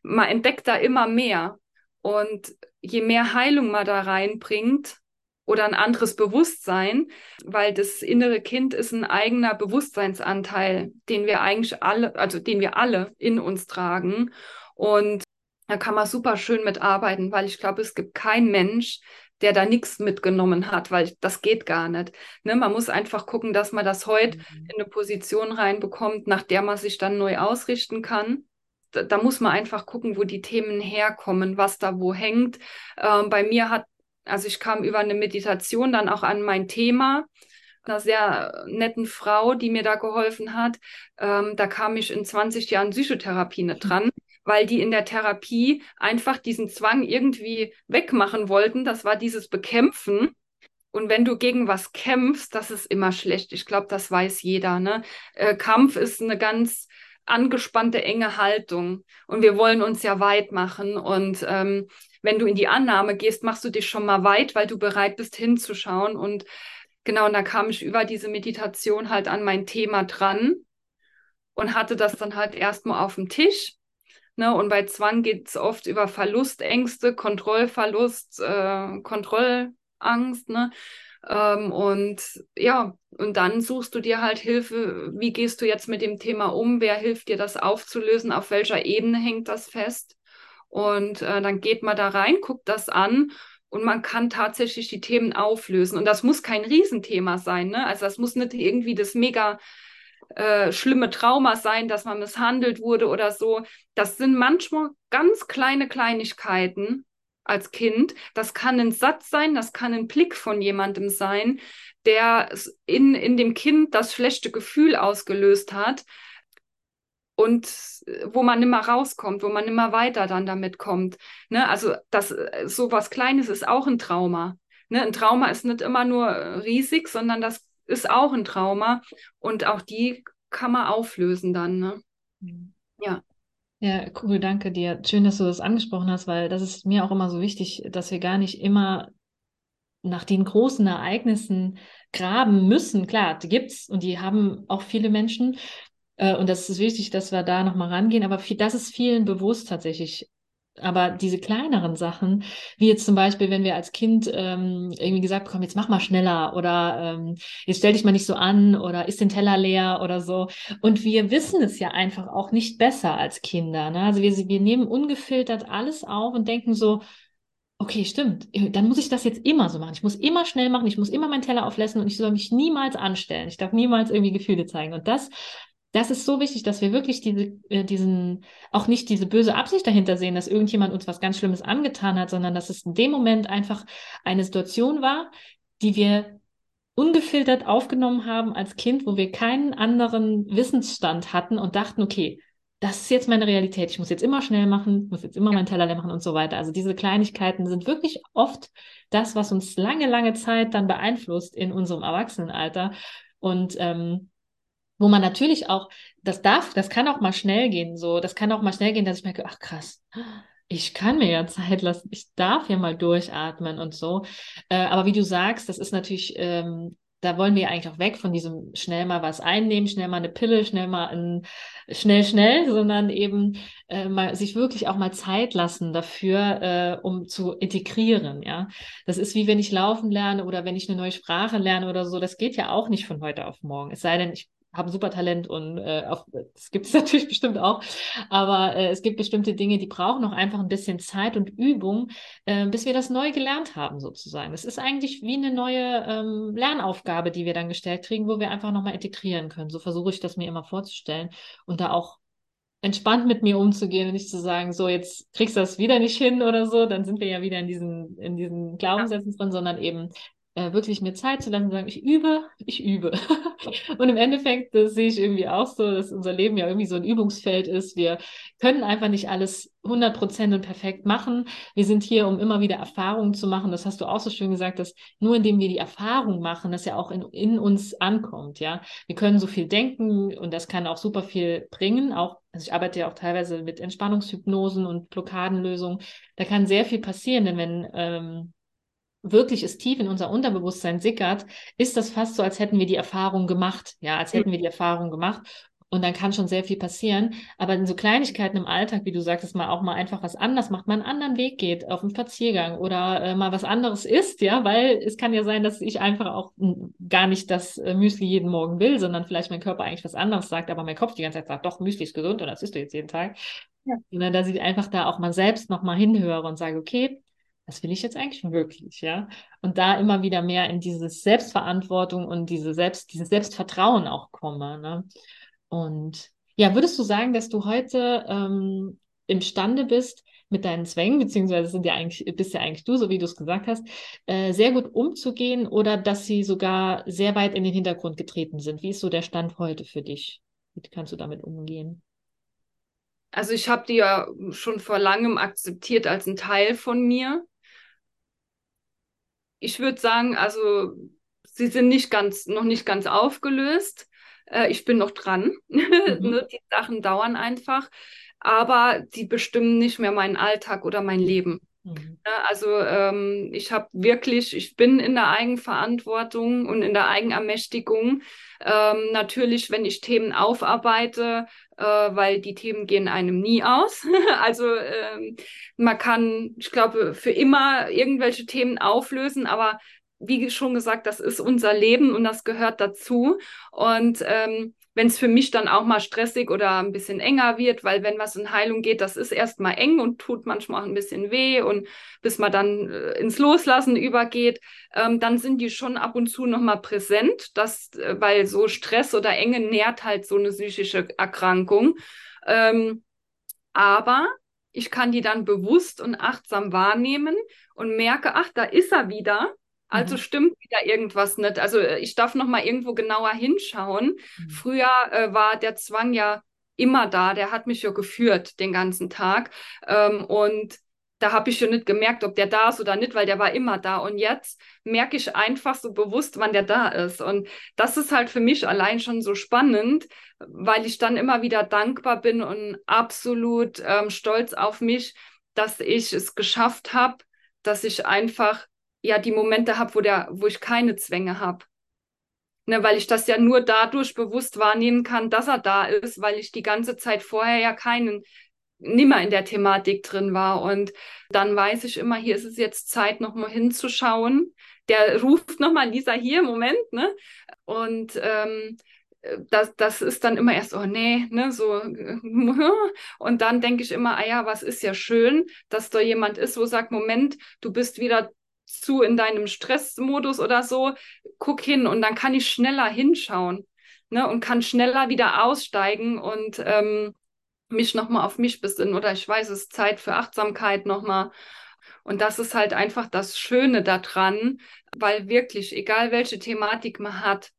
man entdeckt da immer mehr. Und je mehr Heilung man da reinbringt oder ein anderes Bewusstsein, weil das innere Kind ist ein eigener Bewusstseinsanteil, den wir eigentlich alle, also den wir alle in uns tragen. Und da kann man super schön mitarbeiten, weil ich glaube, es gibt keinen Mensch, der da nichts mitgenommen hat, weil das geht gar nicht. Ne, man muss einfach gucken, dass man das heute mhm. in eine Position reinbekommt, nach der man sich dann neu ausrichten kann. Da, da muss man einfach gucken, wo die Themen herkommen, was da wo hängt. Ähm, bei mir hat, also ich kam über eine Meditation dann auch an mein Thema einer sehr netten Frau, die mir da geholfen hat. Ähm, da kam ich in 20 Jahren Psychotherapie nicht dran weil die in der Therapie einfach diesen Zwang irgendwie wegmachen wollten. Das war dieses Bekämpfen. Und wenn du gegen was kämpfst, das ist immer schlecht. Ich glaube, das weiß jeder. Ne? Äh, Kampf ist eine ganz angespannte, enge Haltung. Und wir wollen uns ja weit machen. Und ähm, wenn du in die Annahme gehst, machst du dich schon mal weit, weil du bereit bist hinzuschauen. Und genau, und da kam ich über diese Meditation halt an mein Thema dran und hatte das dann halt erstmal auf dem Tisch Ne? Und bei Zwang geht es oft über Verlustängste, Kontrollverlust, äh, Kontrollangst. Ne? Ähm, und ja, und dann suchst du dir halt Hilfe, wie gehst du jetzt mit dem Thema um, wer hilft dir das aufzulösen, auf welcher Ebene hängt das fest. Und äh, dann geht man da rein, guckt das an und man kann tatsächlich die Themen auflösen. Und das muss kein Riesenthema sein. Ne? Also das muss nicht irgendwie das mega äh, schlimme Trauma sein, dass man misshandelt wurde oder so. Das sind manchmal ganz kleine Kleinigkeiten als Kind. Das kann ein Satz sein, das kann ein Blick von jemandem sein, der in, in dem Kind das schlechte Gefühl ausgelöst hat und wo man nimmer rauskommt, wo man nimmer weiter dann damit kommt. Ne? Also das so was Kleines ist auch ein Trauma. Ne? Ein Trauma ist nicht immer nur riesig, sondern das ist auch ein Trauma und auch die kann man auflösen dann. Ne? Mhm. Ja. Ja, cool, danke dir. Schön, dass du das angesprochen hast, weil das ist mir auch immer so wichtig, dass wir gar nicht immer nach den großen Ereignissen graben müssen. Klar, die gibt's und die haben auch viele Menschen. Äh, und das ist wichtig, dass wir da nochmal rangehen. Aber viel, das ist vielen bewusst tatsächlich aber diese kleineren Sachen, wie jetzt zum Beispiel, wenn wir als Kind ähm, irgendwie gesagt bekommen, jetzt mach mal schneller oder ähm, jetzt stell dich mal nicht so an oder ist den Teller leer oder so. Und wir wissen es ja einfach auch nicht besser als Kinder. Ne? Also wir, wir nehmen ungefiltert alles auf und denken so, okay, stimmt, dann muss ich das jetzt immer so machen. Ich muss immer schnell machen, ich muss immer meinen Teller auflassen und ich soll mich niemals anstellen. Ich darf niemals irgendwie Gefühle zeigen. Und das das ist so wichtig, dass wir wirklich diese, äh, diesen, auch nicht diese böse Absicht dahinter sehen, dass irgendjemand uns was ganz Schlimmes angetan hat, sondern dass es in dem Moment einfach eine Situation war, die wir ungefiltert aufgenommen haben als Kind, wo wir keinen anderen Wissensstand hatten und dachten, okay, das ist jetzt meine Realität. Ich muss jetzt immer schnell machen, muss jetzt immer meinen Teller machen und so weiter. Also diese Kleinigkeiten sind wirklich oft das, was uns lange, lange Zeit dann beeinflusst in unserem Erwachsenenalter. Und ähm, wo man natürlich auch, das darf, das kann auch mal schnell gehen, so, das kann auch mal schnell gehen, dass ich merke, ach krass, ich kann mir ja Zeit lassen, ich darf ja mal durchatmen und so. Äh, aber wie du sagst, das ist natürlich, ähm, da wollen wir eigentlich auch weg von diesem schnell mal was einnehmen, schnell mal eine Pille, schnell mal ein, schnell, schnell, sondern eben äh, mal sich wirklich auch mal Zeit lassen dafür, äh, um zu integrieren, ja. Das ist wie wenn ich laufen lerne oder wenn ich eine neue Sprache lerne oder so. Das geht ja auch nicht von heute auf morgen. Es sei denn, ich haben super Talent und äh, auch, das gibt es natürlich bestimmt auch, aber äh, es gibt bestimmte Dinge, die brauchen noch einfach ein bisschen Zeit und Übung, äh, bis wir das neu gelernt haben sozusagen. Das ist eigentlich wie eine neue ähm, Lernaufgabe, die wir dann gestellt kriegen, wo wir einfach nochmal integrieren können. So versuche ich das mir immer vorzustellen und da auch entspannt mit mir umzugehen und nicht zu sagen, so jetzt kriegst du das wieder nicht hin oder so, dann sind wir ja wieder in diesen, in diesen Glaubenssätzen drin, sondern eben äh, wirklich mir Zeit zu lassen und sagen, ich übe, ich übe. und im Endeffekt, das sehe ich irgendwie auch so, dass unser Leben ja irgendwie so ein Übungsfeld ist. Wir können einfach nicht alles 100% und perfekt machen. Wir sind hier, um immer wieder Erfahrungen zu machen. Das hast du auch so schön gesagt, dass nur indem wir die Erfahrung machen, das ja auch in, in uns ankommt, ja. Wir können so viel denken und das kann auch super viel bringen. Auch, also ich arbeite ja auch teilweise mit Entspannungshypnosen und Blockadenlösungen. Da kann sehr viel passieren, denn wenn, ähm, wirklich es tief in unser Unterbewusstsein sickert, ist das fast so, als hätten wir die Erfahrung gemacht. Ja, als hätten wir die Erfahrung gemacht. Und dann kann schon sehr viel passieren. Aber in so Kleinigkeiten im Alltag, wie du sagtest, mal auch mal einfach was anders macht, mal einen anderen Weg geht, auf einen Spaziergang oder äh, mal was anderes isst, ja, weil es kann ja sein, dass ich einfach auch gar nicht das äh, Müsli jeden Morgen will, sondern vielleicht mein Körper eigentlich was anderes sagt, aber mein Kopf die ganze Zeit sagt, doch, Müsli ist gesund und das isst du jetzt jeden Tag. Ja. Sondern dass ich einfach da auch mal selbst nochmal hinhöre und sage, okay, was will ich jetzt eigentlich wirklich, ja? Und da immer wieder mehr in diese Selbstverantwortung und diese Selbst, dieses Selbstvertrauen auch komme, ne? Und ja, würdest du sagen, dass du heute ähm, imstande bist, mit deinen Zwängen, beziehungsweise sind ja eigentlich, bist ja eigentlich du, so wie du es gesagt hast, äh, sehr gut umzugehen oder dass sie sogar sehr weit in den Hintergrund getreten sind? Wie ist so der Stand heute für dich? Wie kannst du damit umgehen? Also ich habe die ja schon vor langem akzeptiert als ein Teil von mir ich würde sagen, also sie sind nicht ganz, noch nicht ganz aufgelöst. Äh, ich bin noch dran. Mhm. Ne, die Sachen dauern einfach, aber die bestimmen nicht mehr meinen Alltag oder mein Leben. Mhm. Also ähm, ich habe wirklich, ich bin in der Eigenverantwortung und in der Eigenermächtigung. Ähm, natürlich, wenn ich Themen aufarbeite, äh, weil die Themen gehen einem nie aus. also ähm, man kann, ich glaube, für immer irgendwelche Themen auflösen, aber wie schon gesagt, das ist unser Leben und das gehört dazu. Und ähm, wenn es für mich dann auch mal stressig oder ein bisschen enger wird, weil wenn was in Heilung geht, das ist erstmal eng und tut manchmal auch ein bisschen weh und bis man dann äh, ins Loslassen übergeht, ähm, dann sind die schon ab und zu nochmal präsent, das, äh, weil so Stress oder Enge nährt halt so eine psychische Erkrankung. Ähm, aber ich kann die dann bewusst und achtsam wahrnehmen und merke, ach, da ist er wieder. Also mhm. stimmt wieder irgendwas nicht. Also äh, ich darf noch mal irgendwo genauer hinschauen. Mhm. Früher äh, war der Zwang ja immer da. Der hat mich ja geführt den ganzen Tag. Ähm, und da habe ich schon nicht gemerkt, ob der da ist oder nicht, weil der war immer da. Und jetzt merke ich einfach so bewusst, wann der da ist. Und das ist halt für mich allein schon so spannend, weil ich dann immer wieder dankbar bin und absolut ähm, stolz auf mich, dass ich es geschafft habe, dass ich einfach ja die Momente habe, wo der, wo ich keine Zwänge habe. Ne, weil ich das ja nur dadurch bewusst wahrnehmen kann, dass er da ist, weil ich die ganze Zeit vorher ja keinen nimmer in der Thematik drin war. Und dann weiß ich immer, hier ist es jetzt Zeit, nochmal hinzuschauen. Der ruft nochmal, Lisa, hier, Moment, ne? Und ähm, das, das ist dann immer erst, oh nee, ne, so. Und dann denke ich immer, ah ja, was ist ja schön, dass da jemand ist, wo sagt, Moment, du bist wieder zu in deinem Stressmodus oder so, guck hin und dann kann ich schneller hinschauen ne, und kann schneller wieder aussteigen und ähm, mich nochmal auf mich besinnen oder ich weiß, es ist Zeit für Achtsamkeit nochmal. Und das ist halt einfach das Schöne daran, weil wirklich, egal welche Thematik man hat,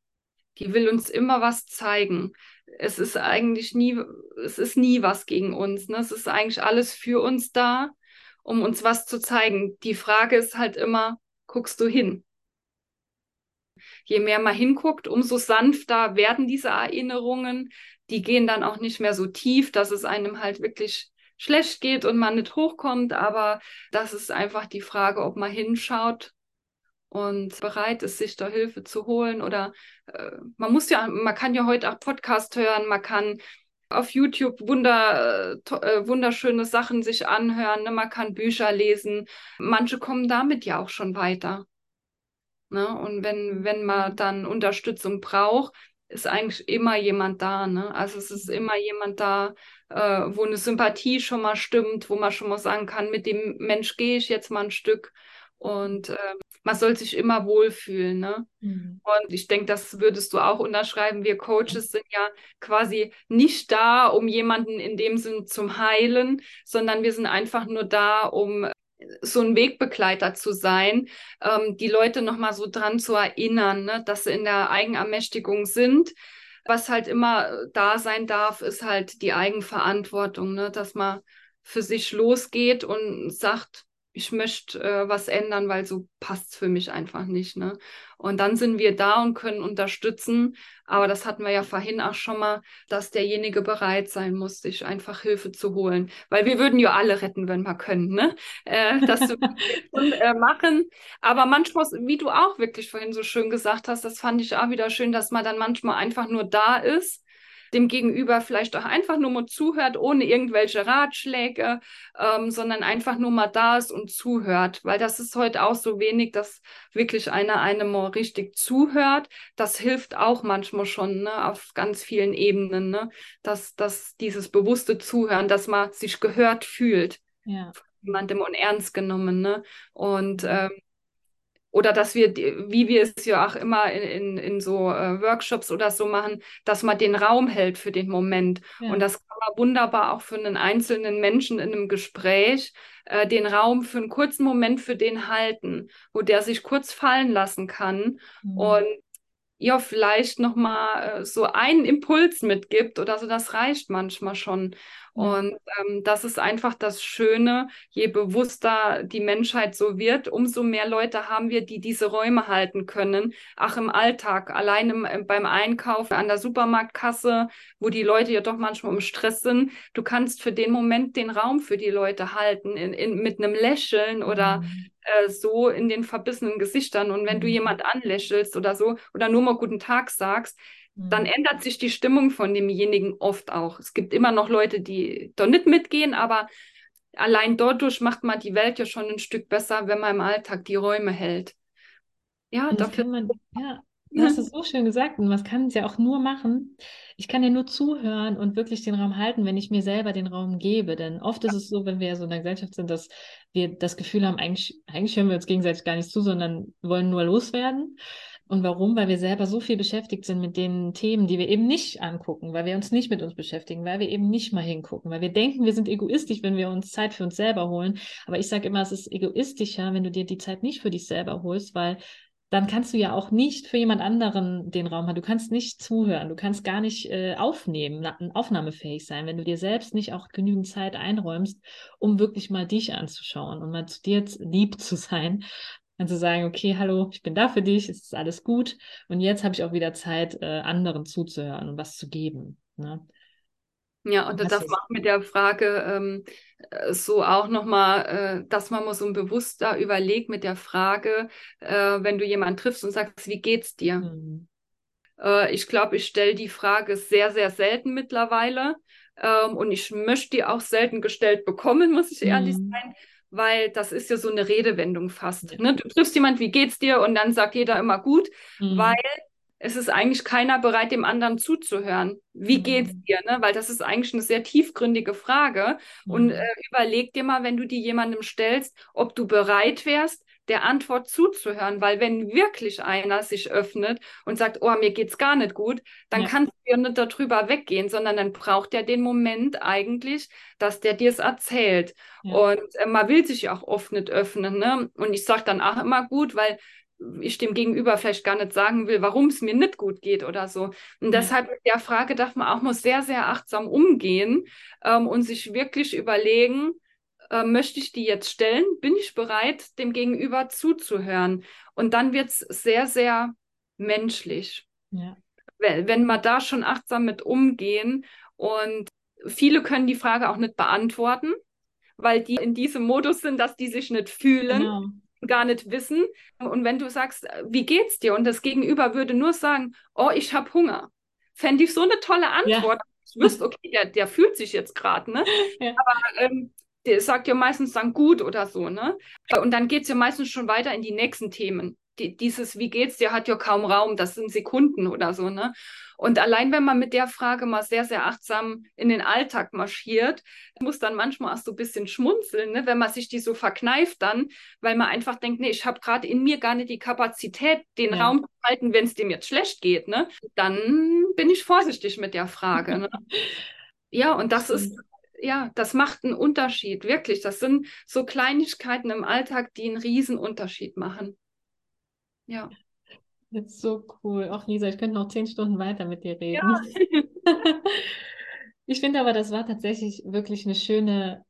die will uns immer was zeigen. Es ist eigentlich nie, es ist nie was gegen uns. Ne? Es ist eigentlich alles für uns da um uns was zu zeigen. Die Frage ist halt immer, guckst du hin? Je mehr man hinguckt, umso sanfter werden diese Erinnerungen. Die gehen dann auch nicht mehr so tief, dass es einem halt wirklich schlecht geht und man nicht hochkommt. Aber das ist einfach die Frage, ob man hinschaut und bereit ist, sich da Hilfe zu holen. Oder äh, man muss ja, man kann ja heute auch Podcast hören, man kann auf YouTube wunder, äh, wunderschöne Sachen sich anhören. Ne? Man kann Bücher lesen. Manche kommen damit ja auch schon weiter. Ne? Und wenn, wenn man dann Unterstützung braucht, ist eigentlich immer jemand da. Ne? Also es ist immer jemand da, äh, wo eine Sympathie schon mal stimmt, wo man schon mal sagen kann, mit dem Mensch gehe ich jetzt mal ein Stück. Und äh, man soll sich immer wohlfühlen. Ne? Mhm. Und ich denke, das würdest du auch unterschreiben. Wir Coaches sind ja quasi nicht da, um jemanden in dem Sinn zu heilen, sondern wir sind einfach nur da, um so ein Wegbegleiter zu sein, ähm, die Leute nochmal so dran zu erinnern, ne, dass sie in der Eigenermächtigung sind. Was halt immer da sein darf, ist halt die Eigenverantwortung, ne, dass man für sich losgeht und sagt, ich möchte äh, was ändern, weil so passt es für mich einfach nicht. Ne? Und dann sind wir da und können unterstützen. Aber das hatten wir ja vorhin auch schon mal, dass derjenige bereit sein muss, sich einfach Hilfe zu holen. Weil wir würden ja alle retten, wenn wir können. Ne? Äh, das äh, machen. Aber manchmal, wie du auch wirklich vorhin so schön gesagt hast, das fand ich auch wieder schön, dass man dann manchmal einfach nur da ist dem Gegenüber vielleicht auch einfach nur mal zuhört, ohne irgendwelche Ratschläge, ähm, sondern einfach nur mal da ist und zuhört. Weil das ist heute auch so wenig, dass wirklich einer einem mal richtig zuhört. Das hilft auch manchmal schon ne, auf ganz vielen Ebenen, ne? dass, dass dieses bewusste Zuhören, dass man sich gehört fühlt. Ja. Jemandem und ernst genommen. Ne? Und ähm, oder dass wir, wie wir es ja auch immer in, in, in so äh, Workshops oder so machen, dass man den Raum hält für den Moment. Ja. Und das kann man wunderbar auch für einen einzelnen Menschen in einem Gespräch, äh, den Raum für einen kurzen Moment für den halten, wo der sich kurz fallen lassen kann mhm. und ja, vielleicht nochmal äh, so einen Impuls mitgibt oder so, das reicht manchmal schon. Und ähm, das ist einfach das Schöne, je bewusster die Menschheit so wird, umso mehr Leute haben wir, die diese Räume halten können. Ach, im Alltag, allein im, äh, beim Einkaufen an der Supermarktkasse, wo die Leute ja doch manchmal im Stress sind. Du kannst für den Moment den Raum für die Leute halten, in, in, mit einem Lächeln oder mhm. äh, so in den verbissenen Gesichtern. Und wenn mhm. du jemand anlächelst oder so oder nur mal guten Tag sagst, dann mhm. ändert sich die Stimmung von demjenigen oft auch. Es gibt immer noch Leute, die da nicht mitgehen, aber allein dadurch macht man die Welt ja schon ein Stück besser, wenn man im Alltag die Räume hält. Ja, und dafür. Man, ja, du hast es so schön gesagt und was kann es ja auch nur machen. Ich kann ja nur zuhören und wirklich den Raum halten, wenn ich mir selber den Raum gebe. Denn oft ist es so, wenn wir so in der Gesellschaft sind, dass wir das Gefühl haben, eigentlich, eigentlich hören wir uns gegenseitig gar nicht zu, sondern wollen nur loswerden. Und warum? Weil wir selber so viel beschäftigt sind mit den Themen, die wir eben nicht angucken, weil wir uns nicht mit uns beschäftigen, weil wir eben nicht mal hingucken, weil wir denken, wir sind egoistisch, wenn wir uns Zeit für uns selber holen. Aber ich sage immer, es ist egoistischer, wenn du dir die Zeit nicht für dich selber holst, weil dann kannst du ja auch nicht für jemand anderen den Raum haben. Du kannst nicht zuhören, du kannst gar nicht äh, aufnehmen, aufnahmefähig sein, wenn du dir selbst nicht auch genügend Zeit einräumst, um wirklich mal dich anzuschauen und mal zu dir lieb zu sein dann zu sagen, okay, hallo, ich bin da für dich, es ist alles gut. Und jetzt habe ich auch wieder Zeit, äh, anderen zuzuhören und was zu geben. Ne? Ja, und, und das macht mit der Frage ähm, äh, so auch nochmal, äh, dass man mal so bewusster überlegt mit der Frage, äh, wenn du jemanden triffst und sagst, wie geht's dir? Mhm. Äh, ich glaube, ich stelle die Frage sehr, sehr selten mittlerweile. Ähm, und ich möchte die auch selten gestellt bekommen, muss ich ehrlich mhm. sein weil das ist ja so eine Redewendung fast. Ne? Du triffst jemand, wie geht's dir? Und dann sagt jeder immer gut, mhm. weil es ist eigentlich keiner bereit, dem anderen zuzuhören. Wie mhm. geht's dir? Ne? Weil das ist eigentlich eine sehr tiefgründige Frage. Mhm. Und äh, überleg dir mal, wenn du die jemandem stellst, ob du bereit wärst, der Antwort zuzuhören, weil wenn wirklich einer sich öffnet und sagt, oh, mir geht's gar nicht gut, dann ja. kannst du ja nicht darüber weggehen, sondern dann braucht er den Moment eigentlich, dass der dir es erzählt. Ja. Und äh, man will sich ja auch oft nicht öffnen. Ne? Und ich sage dann auch immer gut, weil ich dem Gegenüber vielleicht gar nicht sagen will, warum es mir nicht gut geht oder so. Und deshalb mit der Frage darf man auch mal sehr, sehr achtsam umgehen ähm, und sich wirklich überlegen, äh, möchte ich die jetzt stellen? Bin ich bereit, dem Gegenüber zuzuhören? Und dann wird es sehr, sehr menschlich. Ja. Wenn, wenn wir da schon achtsam mit umgehen und viele können die Frage auch nicht beantworten, weil die in diesem Modus sind, dass die sich nicht fühlen. Genau gar nicht wissen. Und wenn du sagst, wie geht's dir? Und das Gegenüber würde nur sagen, oh, ich habe Hunger. Fände ich so eine tolle Antwort. Ja. Ich wüsste, okay, der, der fühlt sich jetzt gerade, ne? Ja. Aber ähm, der sagt ja meistens dann gut oder so, ne? Und dann geht es ja meistens schon weiter in die nächsten Themen. Die, dieses Wie geht's dir hat ja kaum Raum, das sind Sekunden oder so, ne? Und allein wenn man mit der Frage mal sehr, sehr achtsam in den Alltag marschiert, muss dann manchmal auch so ein bisschen schmunzeln, ne? wenn man sich die so verkneift dann, weil man einfach denkt, nee, ich habe gerade in mir gar nicht die Kapazität, den ja. Raum zu halten, wenn es dem jetzt schlecht geht, ne? Dann bin ich vorsichtig mit der Frage. Ne? ja, und das ist ja, das macht einen Unterschied, wirklich. Das sind so Kleinigkeiten im Alltag, die einen riesen Unterschied machen. Ja. Das ist so cool. Auch Lisa, ich könnte noch zehn Stunden weiter mit dir reden. Ja. ich finde aber, das war tatsächlich wirklich eine schöne,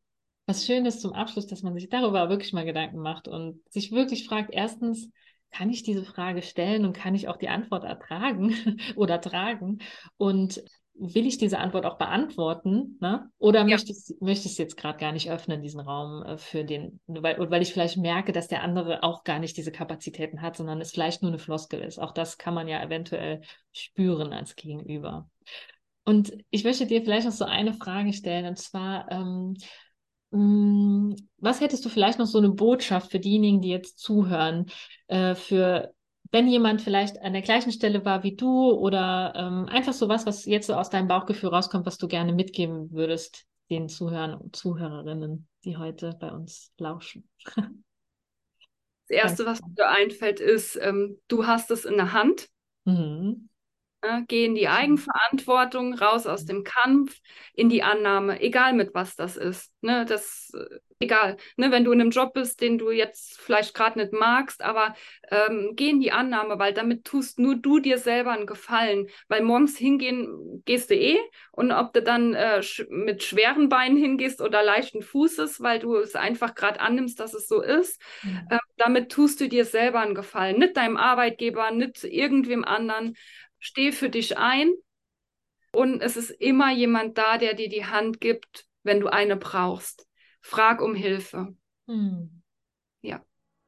was Schönes zum Abschluss, dass man sich darüber wirklich mal Gedanken macht und sich wirklich fragt, erstens, kann ich diese Frage stellen und kann ich auch die Antwort ertragen oder tragen? Und will ich diese Antwort auch beantworten? Ne? Oder ja. möchte ich möchte es jetzt gerade gar nicht öffnen, diesen Raum äh, für den, weil, weil ich vielleicht merke, dass der andere auch gar nicht diese Kapazitäten hat, sondern es vielleicht nur eine Floskel ist. Auch das kann man ja eventuell spüren als Gegenüber. Und ich möchte dir vielleicht noch so eine Frage stellen, und zwar, ähm, mh, was hättest du vielleicht noch so eine Botschaft für diejenigen, die jetzt zuhören, äh, für wenn jemand vielleicht an der gleichen Stelle war wie du oder ähm, einfach so was, was jetzt so aus deinem Bauchgefühl rauskommt, was du gerne mitgeben würdest den Zuhörern und Zuhörerinnen, die heute bei uns lauschen. Das Erste, was mir einfällt, ist, ähm, du hast es in der Hand. Mhm. Ne? Geh in die Eigenverantwortung, raus aus dem Kampf, in die Annahme, egal mit was das ist. Ne? Das, äh, egal, ne? wenn du in einem Job bist, den du jetzt vielleicht gerade nicht magst, aber ähm, geh in die Annahme, weil damit tust nur du dir selber einen Gefallen. Weil morgens hingehen gehst du eh und ob du dann äh, sch mit schweren Beinen hingehst oder leichten Fußes, weil du es einfach gerade annimmst, dass es so ist, mhm. äh, damit tust du dir selber einen Gefallen. Nicht deinem Arbeitgeber, nicht irgendwem anderen steh für dich ein und es ist immer jemand da, der dir die Hand gibt, wenn du eine brauchst. Frag um Hilfe. Hm. Ja,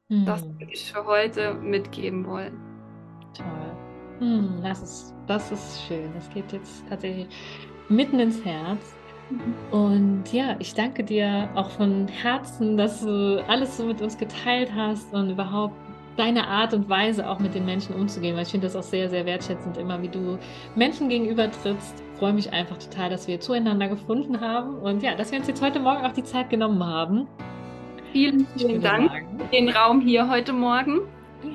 hm. das würde ich für heute mitgeben wollen. Toll. Hm, das, ist, das ist schön. Das geht jetzt tatsächlich mitten ins Herz. Mhm. Und ja, ich danke dir auch von Herzen, dass du alles so mit uns geteilt hast und überhaupt deine Art und Weise auch mit den Menschen umzugehen, weil ich finde das auch sehr, sehr wertschätzend, immer wie du Menschen gegenüber trittst. Ich freue mich einfach total, dass wir zueinander gefunden haben und ja, dass wir uns jetzt heute Morgen auch die Zeit genommen haben. Vielen, vielen Dank für den Raum hier heute Morgen.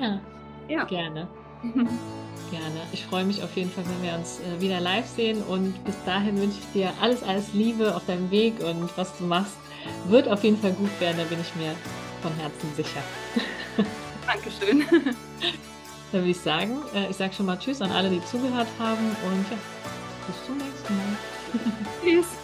Ja, ja. gerne. gerne. Ich freue mich auf jeden Fall, wenn wir uns äh, wieder live sehen und bis dahin wünsche ich dir alles, alles Liebe auf deinem Weg und was du machst, wird auf jeden Fall gut werden, da bin ich mir von Herzen sicher. Dankeschön. Dann würde ich sagen, äh, ich sage schon mal Tschüss an alle, die zugehört haben und ja, bis zum nächsten Mal. Tschüss.